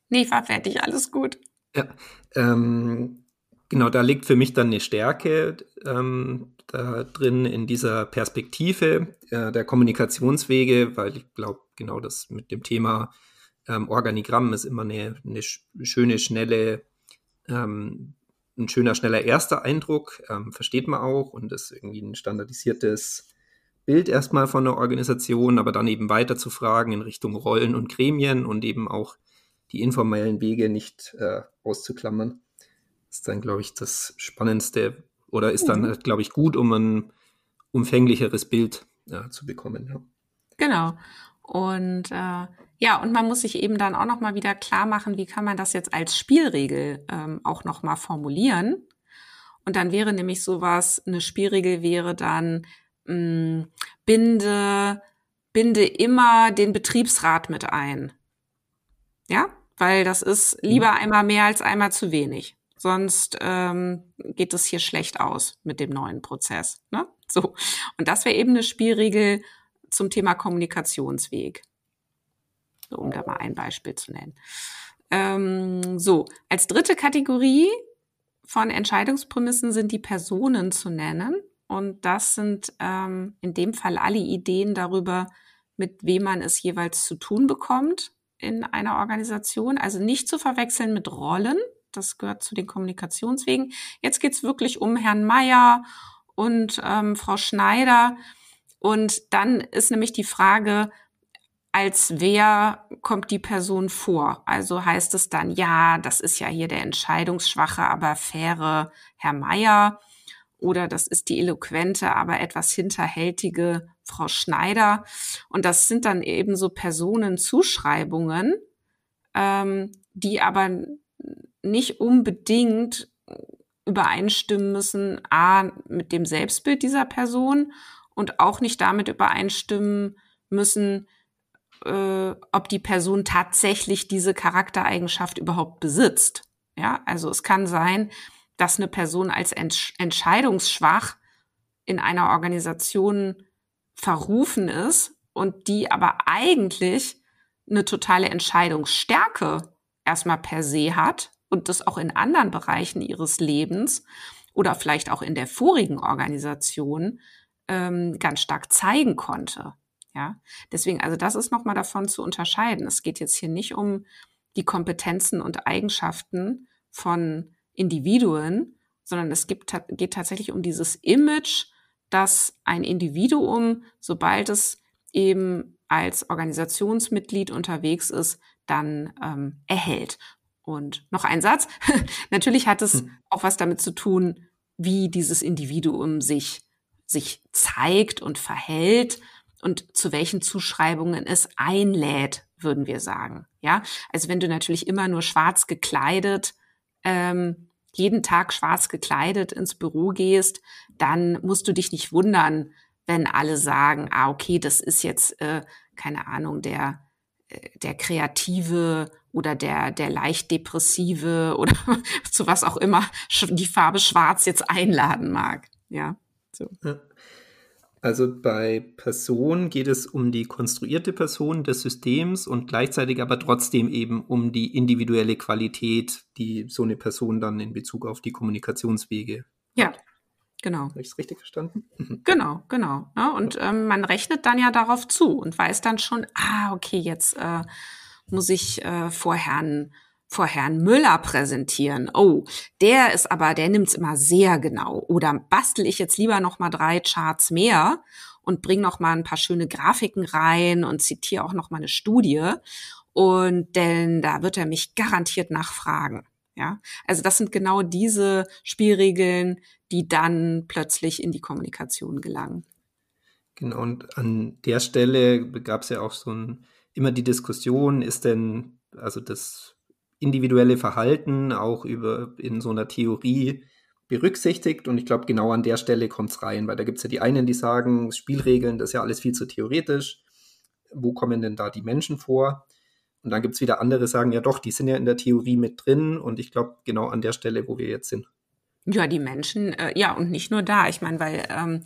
Nee, war fertig, alles gut. Ja, ähm, genau, da liegt für mich dann eine Stärke ähm, da drin in dieser Perspektive äh, der Kommunikationswege, weil ich glaube, genau das mit dem Thema ähm, Organigramm ist immer eine, eine schöne, schnelle, ähm, ein schöner, schneller erster Eindruck, ähm, versteht man auch und ist irgendwie ein standardisiertes Bild erstmal von der Organisation, aber dann eben weiter zu fragen in Richtung Rollen und Gremien und eben auch die informellen Wege nicht äh, auszuklammern. Ist dann, glaube ich, das Spannendste oder ist dann, mhm. glaube ich, gut, um ein umfänglicheres Bild äh, zu bekommen. Ja. Genau. Und äh, ja, und man muss sich eben dann auch noch mal wieder klar machen, wie kann man das jetzt als Spielregel ähm, auch noch mal formulieren. Und dann wäre nämlich sowas, eine Spielregel wäre dann, mh, mm, binde, binde immer den Betriebsrat mit ein. Ja, weil das ist lieber mhm. einmal mehr als einmal zu wenig. Sonst ähm, geht es hier schlecht aus mit dem neuen Prozess. Ne? So. Und das wäre eben eine Spielregel zum Thema Kommunikationsweg. So, um da mal ein Beispiel zu nennen. Ähm, so, als dritte Kategorie von Entscheidungsprämissen sind die Personen zu nennen. Und das sind ähm, in dem Fall alle Ideen darüber, mit wem man es jeweils zu tun bekommt in einer Organisation. Also nicht zu verwechseln mit Rollen. Das gehört zu den Kommunikationswegen. Jetzt geht's wirklich um Herrn Meier und ähm, Frau Schneider. Und dann ist nämlich die Frage, als wer kommt die Person vor? Also heißt es dann, ja, das ist ja hier der entscheidungsschwache, aber faire Herr Meier oder das ist die eloquente, aber etwas hinterhältige Frau Schneider. Und das sind dann eben so Personenzuschreibungen, ähm, die aber nicht unbedingt übereinstimmen müssen, a, mit dem Selbstbild dieser Person und auch nicht damit übereinstimmen müssen, äh, ob die Person tatsächlich diese Charaktereigenschaft überhaupt besitzt. Ja, also es kann sein, dass eine Person als entsch entscheidungsschwach in einer Organisation verrufen ist und die aber eigentlich eine totale Entscheidungsstärke erstmal per se hat und das auch in anderen Bereichen ihres Lebens oder vielleicht auch in der vorigen Organisation ähm, ganz stark zeigen konnte. Ja, deswegen, also das ist nochmal davon zu unterscheiden. Es geht jetzt hier nicht um die Kompetenzen und Eigenschaften von Individuen, sondern es gibt, geht tatsächlich um dieses Image, dass ein Individuum, sobald es eben als Organisationsmitglied unterwegs ist, dann ähm, erhält. Und noch ein Satz. Natürlich hat es hm. auch was damit zu tun, wie dieses Individuum sich, sich zeigt und verhält und zu welchen Zuschreibungen es einlädt, würden wir sagen. Ja, also wenn du natürlich immer nur schwarz gekleidet, ähm, jeden Tag schwarz gekleidet ins Büro gehst, dann musst du dich nicht wundern, wenn alle sagen, ah, okay, das ist jetzt, äh, keine Ahnung, der, äh, der kreative oder der, der leicht depressive oder zu was auch immer die Farbe schwarz jetzt einladen mag. Ja, so. Ja. Also bei Person geht es um die konstruierte Person des Systems und gleichzeitig aber trotzdem eben um die individuelle Qualität, die so eine Person dann in Bezug auf die Kommunikationswege. Ja, genau. Habe ich es richtig verstanden? Genau, genau. Ja, ne? und ähm, man rechnet dann ja darauf zu und weiß dann schon, ah, okay, jetzt äh, muss ich äh, vor Herrn vor Herrn Müller präsentieren. Oh, der ist aber, der nimmt's immer sehr genau. Oder bastel ich jetzt lieber noch mal drei Charts mehr und bring noch mal ein paar schöne Grafiken rein und zitiere auch noch mal eine Studie. Und denn da wird er mich garantiert nachfragen. Ja, also das sind genau diese Spielregeln, die dann plötzlich in die Kommunikation gelangen. Genau, und an der Stelle gab es ja auch so ein, immer die Diskussion, ist denn, also das individuelle Verhalten auch über in so einer Theorie berücksichtigt. Und ich glaube, genau an der Stelle kommt es rein, weil da gibt es ja die einen, die sagen, Spielregeln, das ist ja alles viel zu theoretisch. Wo kommen denn da die Menschen vor? Und dann gibt es wieder andere, die sagen, ja doch, die sind ja in der Theorie mit drin. Und ich glaube, genau an der Stelle, wo wir jetzt sind. Ja, die Menschen, äh, ja, und nicht nur da. Ich meine, weil ähm,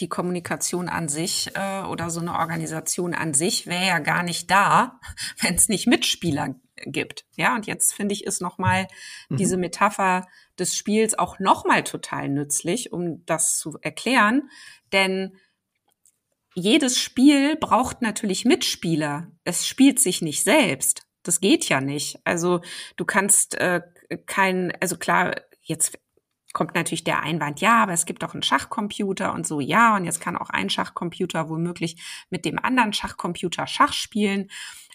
die Kommunikation an sich äh, oder so eine Organisation an sich wäre ja gar nicht da, wenn es nicht Mitspieler gibt. Ja, und jetzt finde ich, ist nochmal mhm. diese Metapher des Spiels auch nochmal total nützlich, um das zu erklären. Denn jedes Spiel braucht natürlich Mitspieler. Es spielt sich nicht selbst. Das geht ja nicht. Also du kannst äh, kein, also klar, jetzt kommt natürlich der Einwand, ja, aber es gibt auch einen Schachcomputer und so, ja, und jetzt kann auch ein Schachcomputer womöglich mit dem anderen Schachcomputer Schach spielen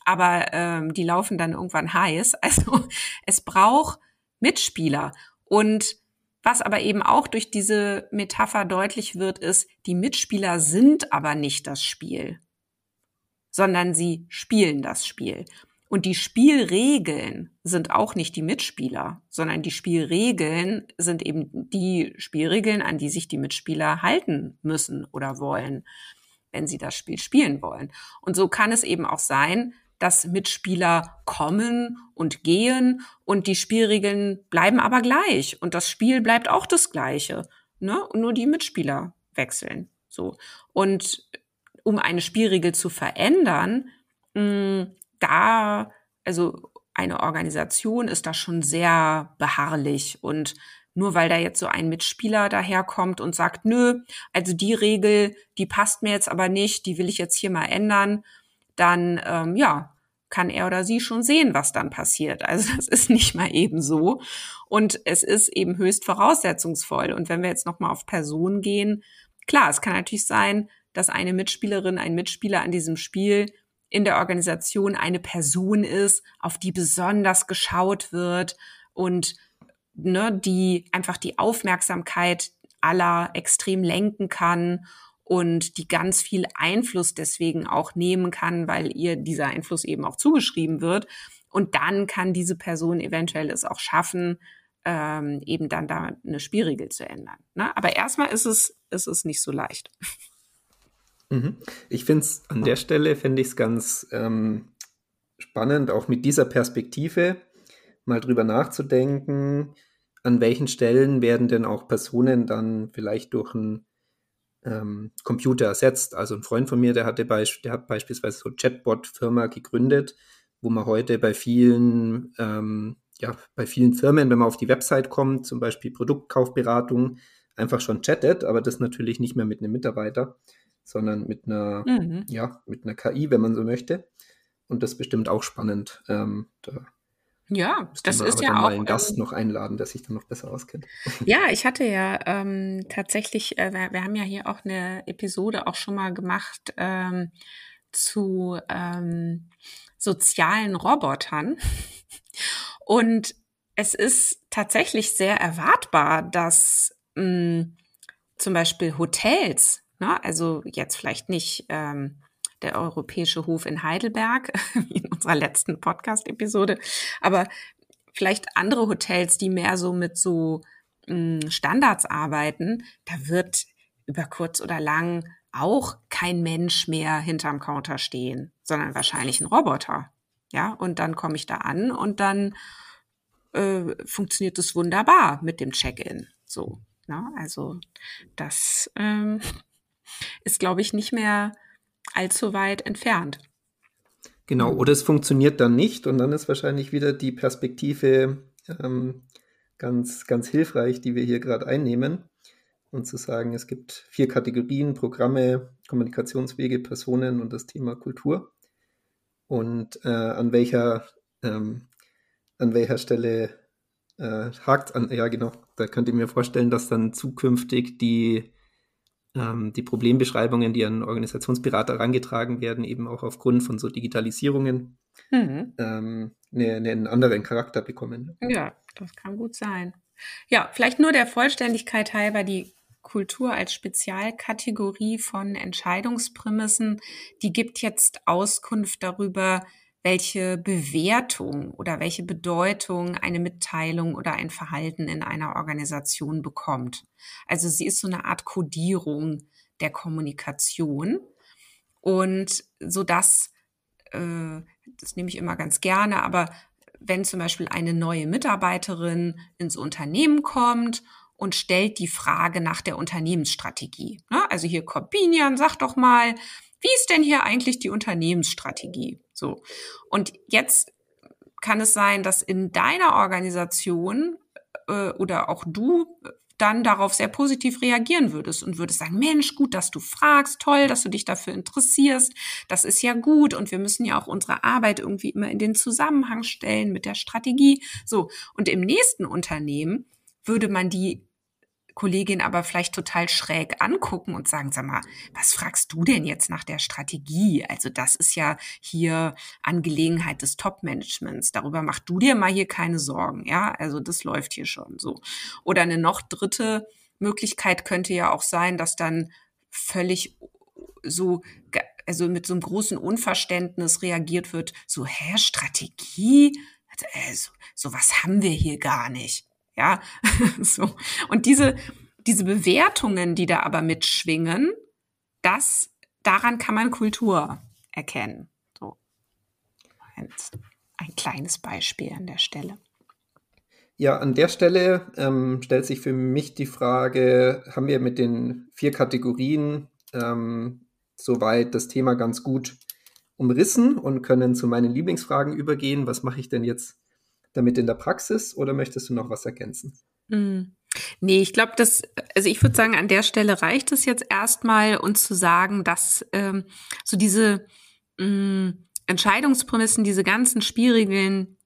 aber ähm, die laufen dann irgendwann heiß. Also es braucht Mitspieler. Und was aber eben auch durch diese Metapher deutlich wird, ist, die Mitspieler sind aber nicht das Spiel, sondern sie spielen das Spiel. Und die Spielregeln sind auch nicht die Mitspieler, sondern die Spielregeln sind eben die Spielregeln, an die sich die Mitspieler halten müssen oder wollen, wenn sie das Spiel spielen wollen. Und so kann es eben auch sein, dass Mitspieler kommen und gehen und die Spielregeln bleiben aber gleich und das Spiel bleibt auch das gleiche, ne? Und nur die Mitspieler wechseln. So. Und um eine Spielregel zu verändern, mh, hm, da, also eine Organisation ist da schon sehr beharrlich und nur weil da jetzt so ein Mitspieler daherkommt und sagt, nö, also die Regel, die passt mir jetzt aber nicht, die will ich jetzt hier mal ändern, dann ähm, ja, kann er oder sie schon sehen, was dann passiert. Also das ist nicht mal eben so. Und es ist eben höchst voraussetzungsvoll. Und wenn wir jetzt nochmal auf Personen gehen, klar, es kann natürlich sein, dass eine Mitspielerin, ein Mitspieler an diesem Spiel in der Organisation eine Person ist, auf die besonders geschaut wird und ne, die einfach die Aufmerksamkeit aller extrem lenken kann und die ganz viel Einfluss deswegen auch nehmen kann, weil ihr dieser Einfluss eben auch zugeschrieben wird. Und dann kann diese Person eventuell es auch schaffen, ähm, eben dann da eine Spielregel zu ändern. Ne? Aber erstmal ist es, ist es nicht so leicht. Mhm. Ich finde es an der Stelle, finde ich es ganz ähm, spannend, auch mit dieser Perspektive mal drüber nachzudenken, an welchen Stellen werden denn auch Personen dann vielleicht durch ein ähm, Computer ersetzt. Also ein Freund von mir, der hatte beisp der hat beispielsweise so Chatbot-Firma gegründet, wo man heute bei vielen, ähm, ja, bei vielen Firmen, wenn man auf die Website kommt, zum Beispiel Produktkaufberatung, einfach schon chattet, aber das natürlich nicht mehr mit einem Mitarbeiter, sondern mit einer, mhm. ja, mit einer KI, wenn man so möchte. Und das ist bestimmt auch spannend, ähm, da Ja, das ist ja auch. mal einen Gast ähm, noch einladen, der sich dann noch besser auskennt. Ja, ich hatte ja ähm, tatsächlich, äh, wir, wir, haben ja hier auch eine Episode auch schon mal gemacht ähm, zu ähm, sozialen Robotern. Und es ist tatsächlich sehr erwartbar, dass mh, hm, zum Beispiel Hotels, ne, also jetzt vielleicht nicht ähm, der Europäische Hof in Heidelberg, wie in unserer letzten Podcast-Episode, aber vielleicht andere Hotels, die mehr so mit so mh, hm, Standards arbeiten, da wird über kurz oder lang auch kein Mensch mehr hinterm Counter stehen, sondern wahrscheinlich ein Roboter. Ja, und dann komme ich da an und dann äh, funktioniert es wunderbar mit dem Check-in. So, ne? also das ähm, ist, glaube ich, nicht mehr allzu weit entfernt. Genau, oder es funktioniert dann nicht und dann ist wahrscheinlich wieder die Perspektive ähm, ganz, ganz hilfreich, die wir hier gerade einnehmen. Und zu sagen, es gibt vier Kategorien, Programme, Kommunikationswege, Personen und das Thema Kultur. Und äh, an welcher ähm, an welcher Stelle äh, hakt an. Ja, genau. Da könnt ihr mir vorstellen, dass dann zukünftig die, ähm, die Problembeschreibungen, die an Organisationsberater herangetragen werden, eben auch aufgrund von so Digitalisierungen mhm. ähm, eine, einen anderen Charakter bekommen. Ja, das kann gut sein. Ja, vielleicht nur der Vollständigkeit halber die Kultur als Spezialkategorie von Entscheidungsprämissen, die gibt jetzt Auskunft darüber, welche Bewertung oder welche Bedeutung eine Mitteilung oder ein Verhalten in einer Organisation bekommt. Also sie ist so eine Art Kodierung der Kommunikation und so dass äh, das nehme ich immer ganz gerne, aber wenn zum Beispiel eine neue Mitarbeiterin ins Unternehmen kommt und stellt die Frage nach der Unternehmensstrategie. Ne? Also hier Corbinian, sag doch mal, wie ist denn hier eigentlich die Unternehmensstrategie? So. Und jetzt kann es sein, dass in deiner Organisation äh, oder auch du dann darauf sehr positiv reagieren würdest und würdest sagen, Mensch, gut, dass du fragst, toll, dass du dich dafür interessierst, das ist ja gut und wir müssen ja auch unsere Arbeit irgendwie immer in den Zusammenhang stellen mit der Strategie. So, und im nächsten Unternehmen würde man die Kollegin aber vielleicht total schräg angucken und sagen, sag mal, was fragst du denn jetzt nach der Strategie? Also das ist ja hier Angelegenheit des Top-Managements. Darüber mach du dir mal hier keine Sorgen. Ja, also das läuft hier schon so. Oder eine noch dritte Möglichkeit könnte ja auch sein, dass dann völlig so also mit so einem großen Unverständnis reagiert wird, so, hä, Strategie? Also, so was haben wir hier gar nicht. Ja, so. Und diese, diese Bewertungen, die da aber mitschwingen, das, daran kann man Kultur erkennen. So. Ein, ein kleines Beispiel an der Stelle. Ja, an der Stelle ähm, stellt sich für mich die Frage, haben wir mit den vier Kategorien ähm, soweit das Thema ganz gut umrissen und können zu meinen Lieblingsfragen übergehen. Was mache ich denn jetzt damit in der Praxis oder möchtest du noch was ergänzen? Mm. Nee, ich glaube, dass, also ich würde sagen, an der Stelle reicht es jetzt erstmal, uns zu sagen, dass ähm, so diese mh, mm, Entscheidungsprämissen, diese ganzen Spielregeln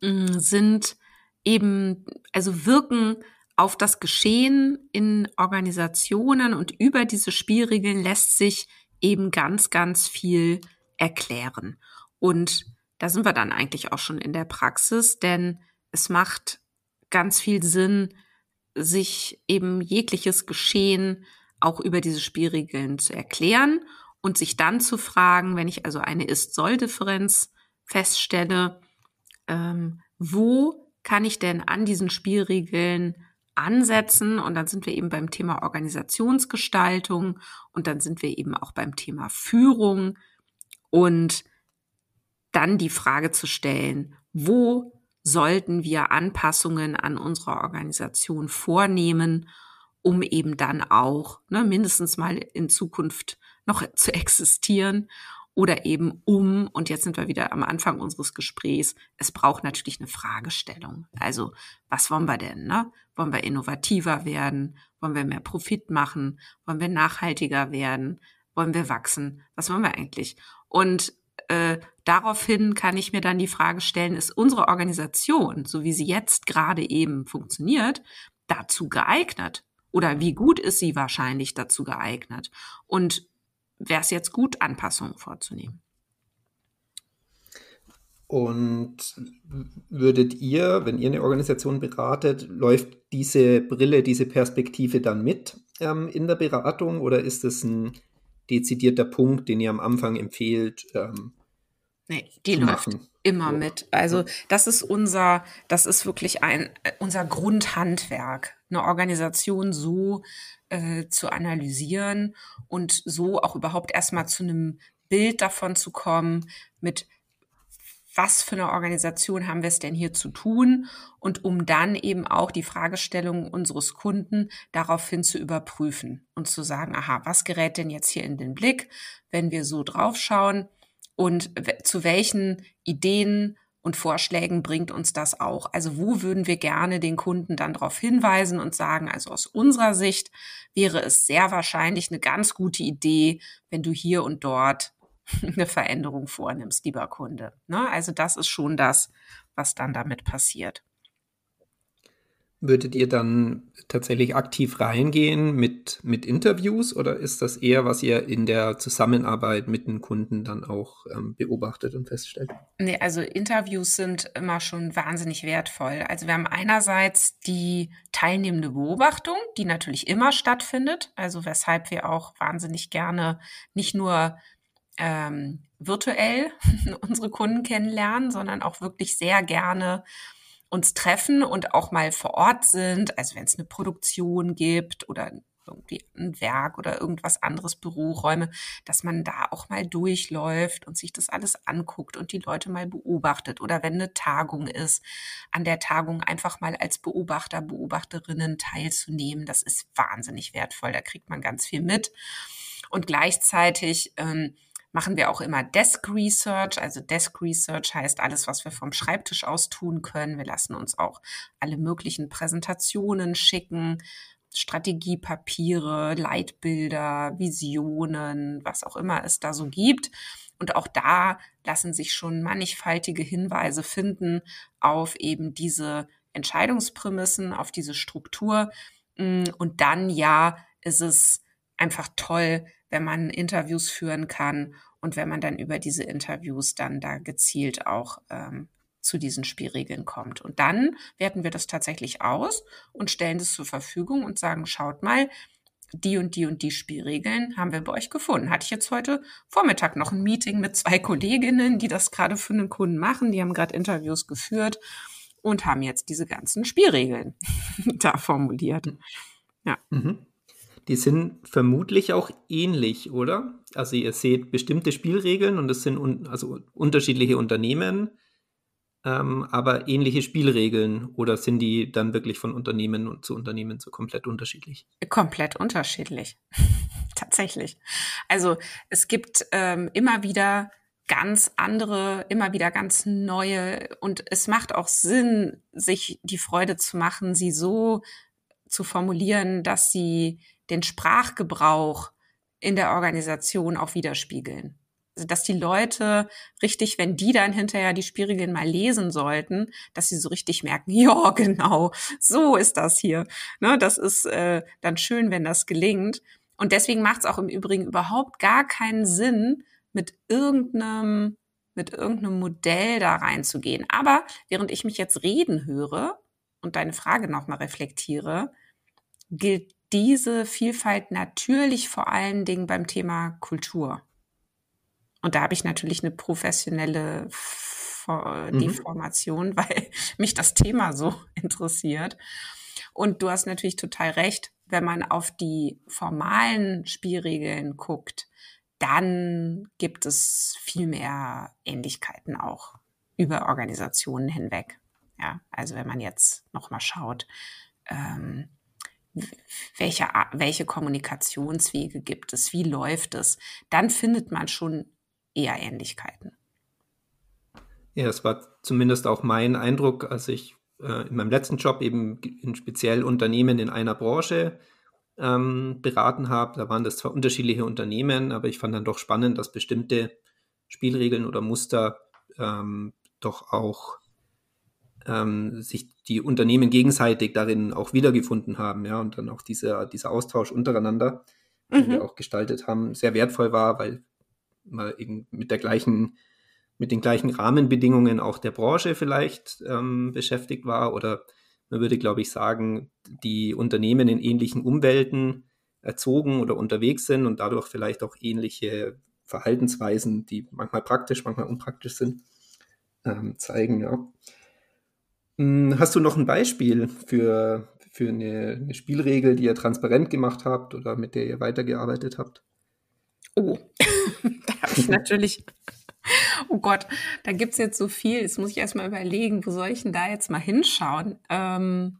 mh, mm, sind eben, also wirken auf das Geschehen in Organisationen und über diese Spielregeln lässt sich eben ganz, ganz viel erklären. Und da sind wir dann eigentlich auch schon in der Praxis, denn es macht ganz viel Sinn, sich eben jegliches Geschehen auch über diese Spielregeln zu erklären und sich dann zu fragen, wenn ich also eine Ist-Soll-Differenz feststelle, ähm, wo kann ich denn an diesen Spielregeln ansetzen? Und dann sind wir eben beim Thema Organisationsgestaltung und dann sind wir eben auch beim Thema Führung und dann die Frage zu stellen, wo sollten wir Anpassungen an unserer Organisation vornehmen, um eben dann auch ne, mindestens mal in Zukunft noch zu existieren oder eben um, und jetzt sind wir wieder am Anfang unseres Gesprächs, es braucht natürlich eine Fragestellung. Also, was wollen wir denn? Ne? Wollen wir innovativer werden? Wollen wir mehr Profit machen? Wollen wir nachhaltiger werden? Wollen wir wachsen? Was wollen wir eigentlich? Und äh, daraufhin kann ich mir dann die Frage stellen, ist unsere Organisation, so wie sie jetzt gerade eben funktioniert, dazu geeignet? Oder wie gut ist sie wahrscheinlich dazu geeignet? Und wäre es jetzt gut, Anpassungen vorzunehmen? Und würdet ihr, wenn ihr eine Organisation beratet, läuft diese Brille, diese Perspektive dann mit ähm, in der Beratung oder ist es ein dezidierter Punkt, den ihr am Anfang empfehlt? Ähm, nee, die läuft machen? immer so. mit. Also das ist unser, das ist wirklich ein unser Grundhandwerk, eine Organisation so äh, zu analysieren und so auch überhaupt erstmal zu einem Bild davon zu kommen, mit was für eine Organisation haben wir es denn hier zu tun? Und um dann eben auch die Fragestellungen unseres Kunden daraufhin zu überprüfen und zu sagen, aha, was gerät denn jetzt hier in den Blick, wenn wir so draufschauen? Und zu welchen Ideen und Vorschlägen bringt uns das auch? Also wo würden wir gerne den Kunden dann darauf hinweisen und sagen, also aus unserer Sicht wäre es sehr wahrscheinlich eine ganz gute Idee, wenn du hier und dort eine Veränderung vornimmst, lieber Kunde. Ne? Also das ist schon das, was dann damit passiert. Würdet ihr dann tatsächlich aktiv reingehen mit, mit Interviews oder ist das eher, was ihr in der Zusammenarbeit mit den Kunden dann auch ähm, beobachtet und feststellt? Nee, also Interviews sind immer schon wahnsinnig wertvoll. Also wir haben einerseits die teilnehmende Beobachtung, die natürlich immer stattfindet, also weshalb wir auch wahnsinnig gerne nicht nur ähm, virtuell unsere Kunden kennenlernen, sondern auch wirklich sehr gerne uns treffen und auch mal vor Ort sind. Also wenn es eine Produktion gibt oder irgendwie ein Werk oder irgendwas anderes, Büroräume, dass man da auch mal durchläuft und sich das alles anguckt und die Leute mal beobachtet. Oder wenn eine Tagung ist, an der Tagung einfach mal als Beobachter, Beobachterinnen teilzunehmen. Das ist wahnsinnig wertvoll. Da kriegt man ganz viel mit. Und gleichzeitig ähm, machen wir auch immer Desk Research. Also Desk Research heißt alles, was wir vom Schreibtisch aus tun können. Wir lassen uns auch alle möglichen Präsentationen schicken, Strategiepapiere, Leitbilder, Visionen, was auch immer es da so gibt. Und auch da lassen sich schon mannigfaltige Hinweise finden auf eben diese Entscheidungsprämissen, auf diese Struktur. Und dann ja, ist es einfach toll, wenn man Interviews führen kann und wenn man dann über diese Interviews dann da gezielt auch ähm, zu diesen Spielregeln kommt. Und dann werten wir das tatsächlich aus und stellen das zur Verfügung und sagen, schaut mal, die und die und die Spielregeln haben wir bei euch gefunden. Hatte ich jetzt heute Vormittag noch ein Meeting mit zwei Kolleginnen, die das gerade für einen Kunden machen. Die haben gerade Interviews geführt und haben jetzt diese ganzen Spielregeln da formuliert. Ja. Mhm die sind vermutlich auch ähnlich, oder? Also ihr seht bestimmte Spielregeln und es sind un also unterschiedliche Unternehmen, ähm, aber ähnliche Spielregeln oder sind die dann wirklich von Unternehmen zu Unternehmen so komplett unterschiedlich? Komplett unterschiedlich, tatsächlich. Also es gibt ähm, immer wieder ganz andere, immer wieder ganz neue und es macht auch Sinn, sich die Freude zu machen, sie so zu formulieren, dass sie den Sprachgebrauch in der Organisation auch widerspiegeln. Also, dass die Leute richtig, wenn die dann hinterher die Spielregeln mal lesen sollten, dass sie so richtig merken, ja, genau, so ist das hier. Ne, das ist äh, dann schön, wenn das gelingt. Und deswegen macht es auch im Übrigen überhaupt gar keinen Sinn, mit irgendeinem, mit irgendeinem Modell da reinzugehen. Aber während ich mich jetzt reden höre und deine Frage nochmal reflektiere, gilt diese Vielfalt natürlich vor allen Dingen beim Thema Kultur. Und da habe ich natürlich eine professionelle mhm. Deformation, weil mich das Thema so interessiert. Und du hast natürlich total recht, wenn man auf die formalen Spielregeln guckt, dann gibt es viel mehr Ähnlichkeiten auch über Organisationen hinweg. Ja, also wenn man jetzt noch mal schaut, ähm, welche, welche Kommunikationswege gibt es, wie läuft es, dann findet man schon eher Ähnlichkeiten. Ja, es war zumindest auch mein Eindruck, als ich äh, in meinem letzten Job eben in speziell Unternehmen in einer Branche ähm, beraten habe. Da waren das zwar unterschiedliche Unternehmen, aber ich fand dann doch spannend, dass bestimmte Spielregeln oder Muster ähm, doch auch ähm, sich die Unternehmen gegenseitig darin auch wiedergefunden haben, ja, und dann auch dieser, dieser Austausch untereinander, mhm. den wir auch gestaltet haben, sehr wertvoll war, weil man eben mit der gleichen, mit den gleichen Rahmenbedingungen auch der Branche vielleicht ähm, beschäftigt war oder man würde, glaube ich, sagen, die Unternehmen in ähnlichen Umwelten erzogen oder unterwegs sind und dadurch vielleicht auch ähnliche Verhaltensweisen, die manchmal praktisch, manchmal unpraktisch sind, ähm, zeigen. Ja. Hm, hast du noch ein Beispiel für, für eine, eine Spielregel, die ihr transparent gemacht habt oder mit der ihr weitergearbeitet habt? Oh, da habe ich natürlich. Oh Gott, da gibt es jetzt so viel. Jetzt muss ich erstmal überlegen, wo soll ich denn da jetzt mal hinschauen? Ähm,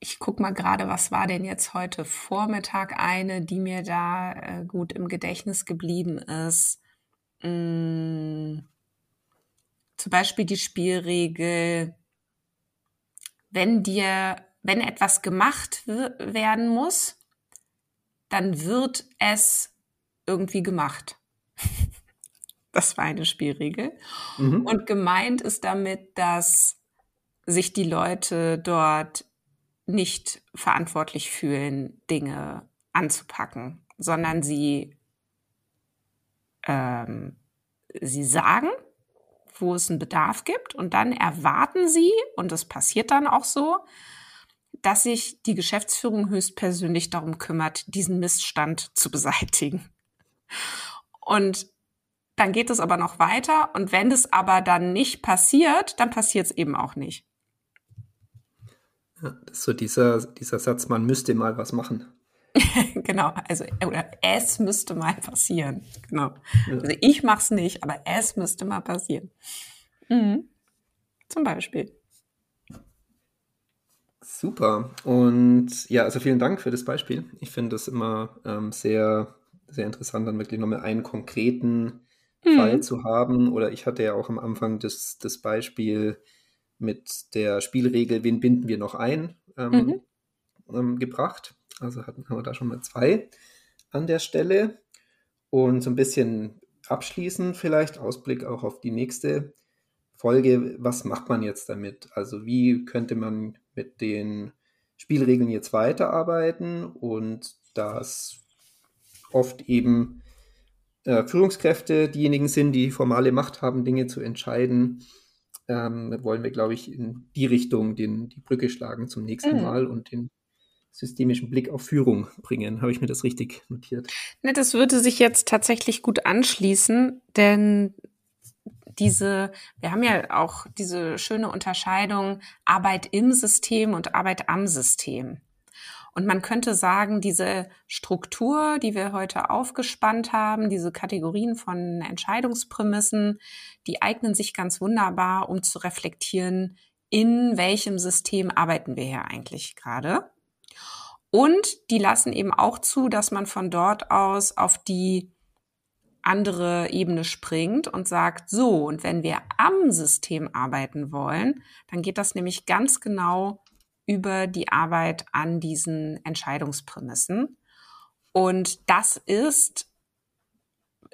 ich gucke mal gerade, was war denn jetzt heute Vormittag eine, die mir da äh, gut im Gedächtnis geblieben ist. Hm, zum Beispiel die Spielregel, wenn dir, wenn etwas gemacht werden muss, dann wird es irgendwie gemacht. das war eine Spielregel. Mhm. Und gemeint ist damit, dass sich die Leute dort nicht verantwortlich fühlen, Dinge anzupacken, sondern sie, ähm, sie sagen, wo es einen Bedarf gibt und dann erwarten sie, und das passiert dann auch so, dass sich die Geschäftsführung höchstpersönlich darum kümmert, diesen Missstand zu beseitigen. Und dann geht es aber noch weiter und wenn es aber dann nicht passiert, dann passiert es eben auch nicht. Ja, das ist so dieser, dieser Satz, man müsste mal was machen. genau, also oder es müsste mal passieren. Genau. Ja. Also ich mache es nicht, aber es müsste mal passieren. Mhm. Zum Beispiel. Super. Und ja, also vielen Dank für das Beispiel. Ich finde das immer ähm, sehr, sehr interessant, dann wirklich nochmal einen konkreten mhm. Fall zu haben. Oder ich hatte ja auch am Anfang das, das Beispiel mit der Spielregel, wen binden wir noch ein, ähm, mhm. ähm, gebracht. Also hatten, haben wir da schon mal zwei an der Stelle. Und so ein bisschen abschließend vielleicht, Ausblick auch auf die nächste Folge, was macht man jetzt damit? Also wie könnte man mit den Spielregeln jetzt weiterarbeiten und dass oft eben äh, Führungskräfte diejenigen sind, die formale Macht haben, Dinge zu entscheiden, ähm, wollen wir, glaube ich, in die Richtung den, die Brücke schlagen zum nächsten mhm. Mal und den systemischen Blick auf Führung bringen. Habe ich mir das richtig notiert? Ne, das würde sich jetzt tatsächlich gut anschließen, denn diese, wir haben ja auch diese schöne Unterscheidung Arbeit im System und Arbeit am System. Und man könnte sagen, diese Struktur, die wir heute aufgespannt haben, diese Kategorien von Entscheidungsprämissen, die eignen sich ganz wunderbar, um zu reflektieren, in welchem System arbeiten wir hier eigentlich gerade. Und die lassen eben auch zu, dass man von dort aus auf die andere Ebene springt und sagt, so, und wenn wir am System arbeiten wollen, dann geht das nämlich ganz genau über die Arbeit an diesen Entscheidungsprämissen. Und das ist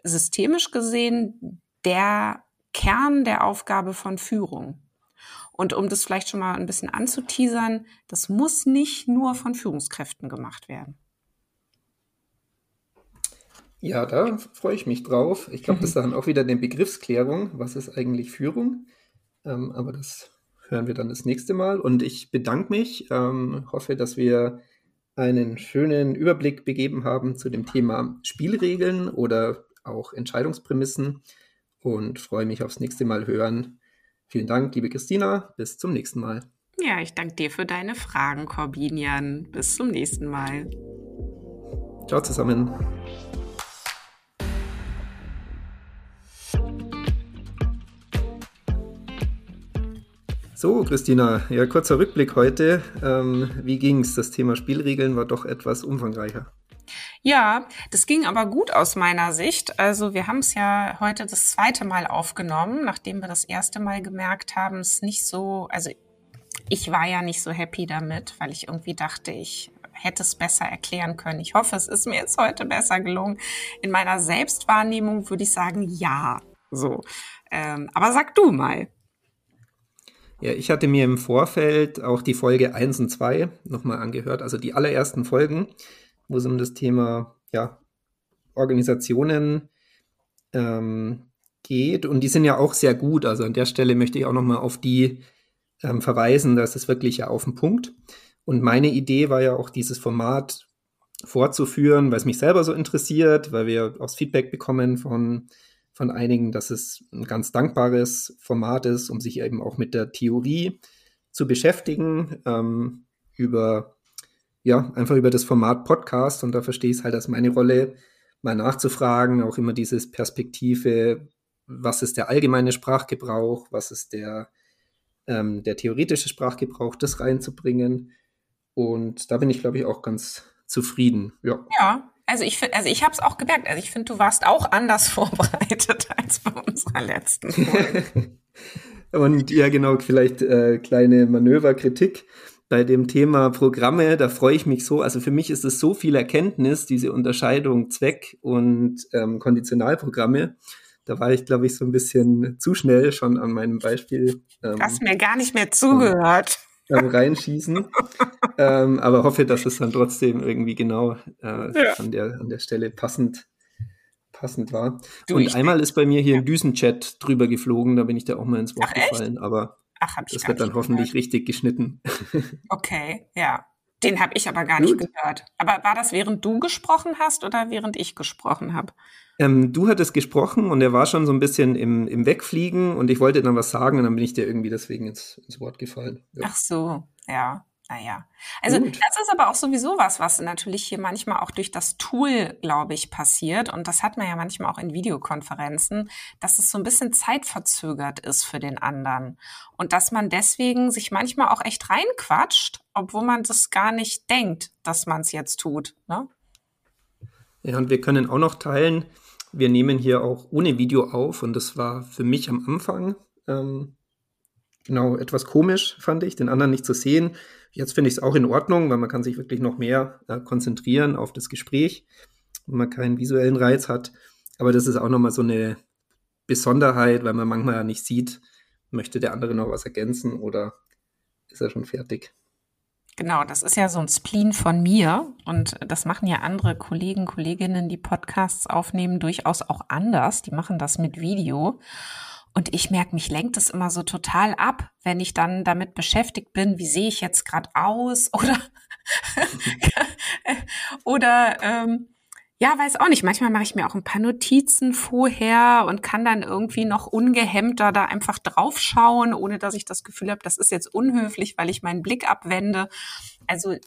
systemisch gesehen der Kern der Aufgabe von Führung. Und um das vielleicht schon mal ein bisschen anzuteasern, das muss nicht nur von Führungskräften gemacht werden. Ja, da freue ich mich drauf. Ich glaube, das ist dann auch wieder eine Begriffsklärung. Was ist eigentlich Führung? Ähm, aber das hören wir dann das nächste Mal. Und ich bedanke mich, ähm, hoffe, dass wir einen schönen Überblick begeben haben zu dem Thema Spielregeln oder auch Entscheidungsprämissen und freue mich aufs nächste Mal hören. Vielen Dank, liebe Christina. Bis zum nächsten Mal. Ja, ich danke dir für deine Fragen, Corbinian. Bis zum nächsten Mal. Ciao zusammen. So, Christina, ja, kurzer Rückblick heute. Ähm, wie es? Das Thema Spielregeln war doch etwas umfangreicher. Ja, das ging aber gut aus meiner Sicht. Also wir haben es ja heute das zweite Mal aufgenommen, nachdem wir das erste Mal gemerkt haben, es nicht so, also ich war ja nicht so happy damit, weil ich irgendwie dachte, ich hätte es besser erklären können. Ich hoffe, es ist mir jetzt heute besser gelungen. In meiner Selbstwahrnehmung würde ich sagen, ja. So. Ähm, aber sag du mal. Ja, ich hatte mir im Vorfeld auch die Folge 1 und 2 nochmal angehört, also die allerersten Folgen, wo es um das Thema ja, Organisationen ähm, geht. Und die sind ja auch sehr gut. Also an der Stelle möchte ich auch nochmal auf die ähm, verweisen. Das ist wirklich ja auf den Punkt. Und meine Idee war ja auch, dieses Format fortzuführen, weil es mich selber so interessiert, weil wir auch Feedback bekommen von, von einigen, dass es ein ganz dankbares Format ist, um sich eben auch mit der Theorie zu beschäftigen, ähm, über, ja, einfach über das Format Podcast. Und da verstehe ich es halt als meine Rolle, mal nachzufragen, auch immer dieses Perspektive, was ist der allgemeine Sprachgebrauch, was ist der, ähm, der theoretische Sprachgebrauch, das reinzubringen. Und da bin ich, glaube ich, auch ganz zufrieden. Ja. Ja, also ich finde, also ich habe es auch gemerkt. Also ich finde, du warst auch anders vorbereitet als bei unserer letzten Folge. Und ja, genau, vielleicht äh, kleine Manöverkritik bei dem Thema Programme. Da freue ich mich so. Also für mich ist es so viel Erkenntnis, diese Unterscheidung Zweck und ähm, Konditionalprogramme. Da war ich, glaube ich, so ein bisschen zu schnell schon an meinem Beispiel. Ähm, Hast mir gar nicht mehr zugehört am Reinschießen. ähm, aber hoffe, dass es dann trotzdem irgendwie genau äh, ja. an, der, an der Stelle passend, passend war. Du, und einmal ist bei mir hier ein Düsenchat drüber geflogen, da bin ich da auch mal ins Wort Ach, gefallen, aber Ach, das wird dann hoffentlich gehört. richtig geschnitten. okay, ja. Den habe ich aber gar Gut. nicht gehört. Aber war das während du gesprochen hast oder während ich gesprochen habe? Ähm, du hattest gesprochen und er war schon so ein bisschen im, im Wegfliegen und ich wollte dann was sagen und dann bin ich dir irgendwie deswegen ins, ins Wort gefallen. Ja. Ach so, ja. Naja. Also Gut. das ist aber auch sowieso was, was natürlich hier manchmal auch durch das Tool, glaube ich, passiert. Und das hat man ja manchmal auch in Videokonferenzen, dass es so ein bisschen zeitverzögert ist für den anderen. Und dass man deswegen sich manchmal auch echt reinquatscht, obwohl man das gar nicht denkt, dass man es jetzt tut. Ne? Ja, und wir können auch noch teilen, wir nehmen hier auch ohne Video auf und das war für mich am Anfang ähm, genau etwas komisch, fand ich, den anderen nicht zu sehen. Jetzt finde ich es auch in Ordnung, weil man kann sich wirklich noch mehr äh, konzentrieren auf das Gespräch, wenn man keinen visuellen Reiz hat. Aber das ist auch nochmal so eine Besonderheit, weil man manchmal ja nicht sieht, möchte der andere noch was ergänzen oder ist er schon fertig. Genau, das ist ja so ein Spleen von mir und das machen ja andere Kollegen, Kolleginnen, die Podcasts aufnehmen, durchaus auch anders. Die machen das mit Video. Und ich merke, mich lenkt es immer so total ab, wenn ich dann damit beschäftigt bin, wie sehe ich jetzt gerade aus oder oder ähm, ja, weiß auch nicht. Manchmal mache ich mir auch ein paar Notizen vorher und kann dann irgendwie noch ungehemmter da einfach draufschauen, ohne dass ich das Gefühl habe, das ist jetzt unhöflich, weil ich meinen Blick abwende. Also äh,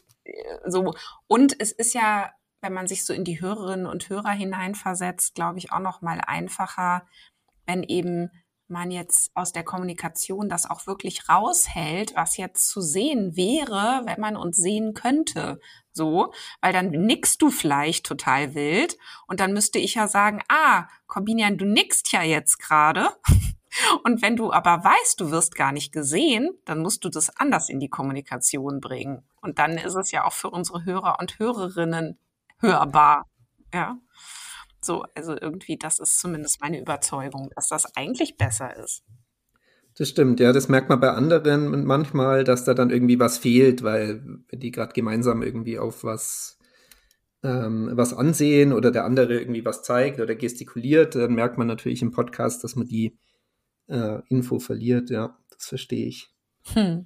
so. Und es ist ja, wenn man sich so in die Hörerinnen und Hörer hineinversetzt, glaube ich, auch noch mal einfacher, wenn eben man jetzt aus der Kommunikation das auch wirklich raushält, was jetzt zu sehen wäre, wenn man uns sehen könnte. So, weil dann nickst du vielleicht total wild und dann müsste ich ja sagen, ah, Corbinian, du nickst ja jetzt gerade. Und wenn du aber weißt, du wirst gar nicht gesehen, dann musst du das anders in die Kommunikation bringen. Und dann ist es ja auch für unsere Hörer und Hörerinnen hörbar. Ja. So, also irgendwie, das ist zumindest meine Überzeugung, dass das eigentlich besser ist. Das stimmt, ja, das merkt man bei anderen manchmal, dass da dann irgendwie was fehlt, weil wenn die gerade gemeinsam irgendwie auf was ähm, was ansehen oder der andere irgendwie was zeigt oder gestikuliert, dann merkt man natürlich im Podcast, dass man die äh, Info verliert. Ja, das verstehe ich. Hm.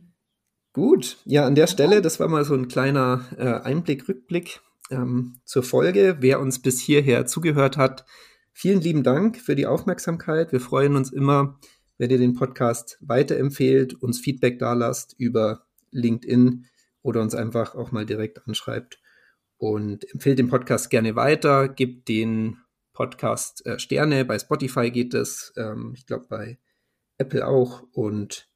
Gut, ja, an der Stelle, das war mal so ein kleiner äh, Einblick, Rückblick ähm, zur Folge. Wer uns bis hierher zugehört hat, vielen lieben Dank für die Aufmerksamkeit. Wir freuen uns immer, wenn ihr den Podcast weiterempfehlt, uns Feedback dalasst über LinkedIn oder uns einfach auch mal direkt anschreibt. Und empfehlt den Podcast gerne weiter, gebt den Podcast äh, Sterne. Bei Spotify geht es, ähm, ich glaube bei Apple auch. Und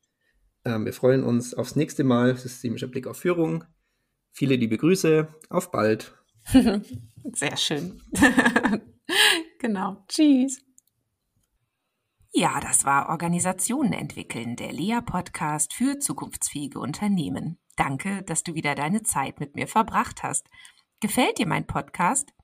ähm, wir freuen uns aufs nächste Mal. Systemischer Blick auf Führung. Viele liebe Grüße. Auf bald. Sehr schön. genau. Tschüss. Ja, das war Organisationen entwickeln, der LEA-Podcast für zukunftsfähige Unternehmen. Danke, dass du wieder deine Zeit mit mir verbracht hast. Gefällt dir mein Podcast?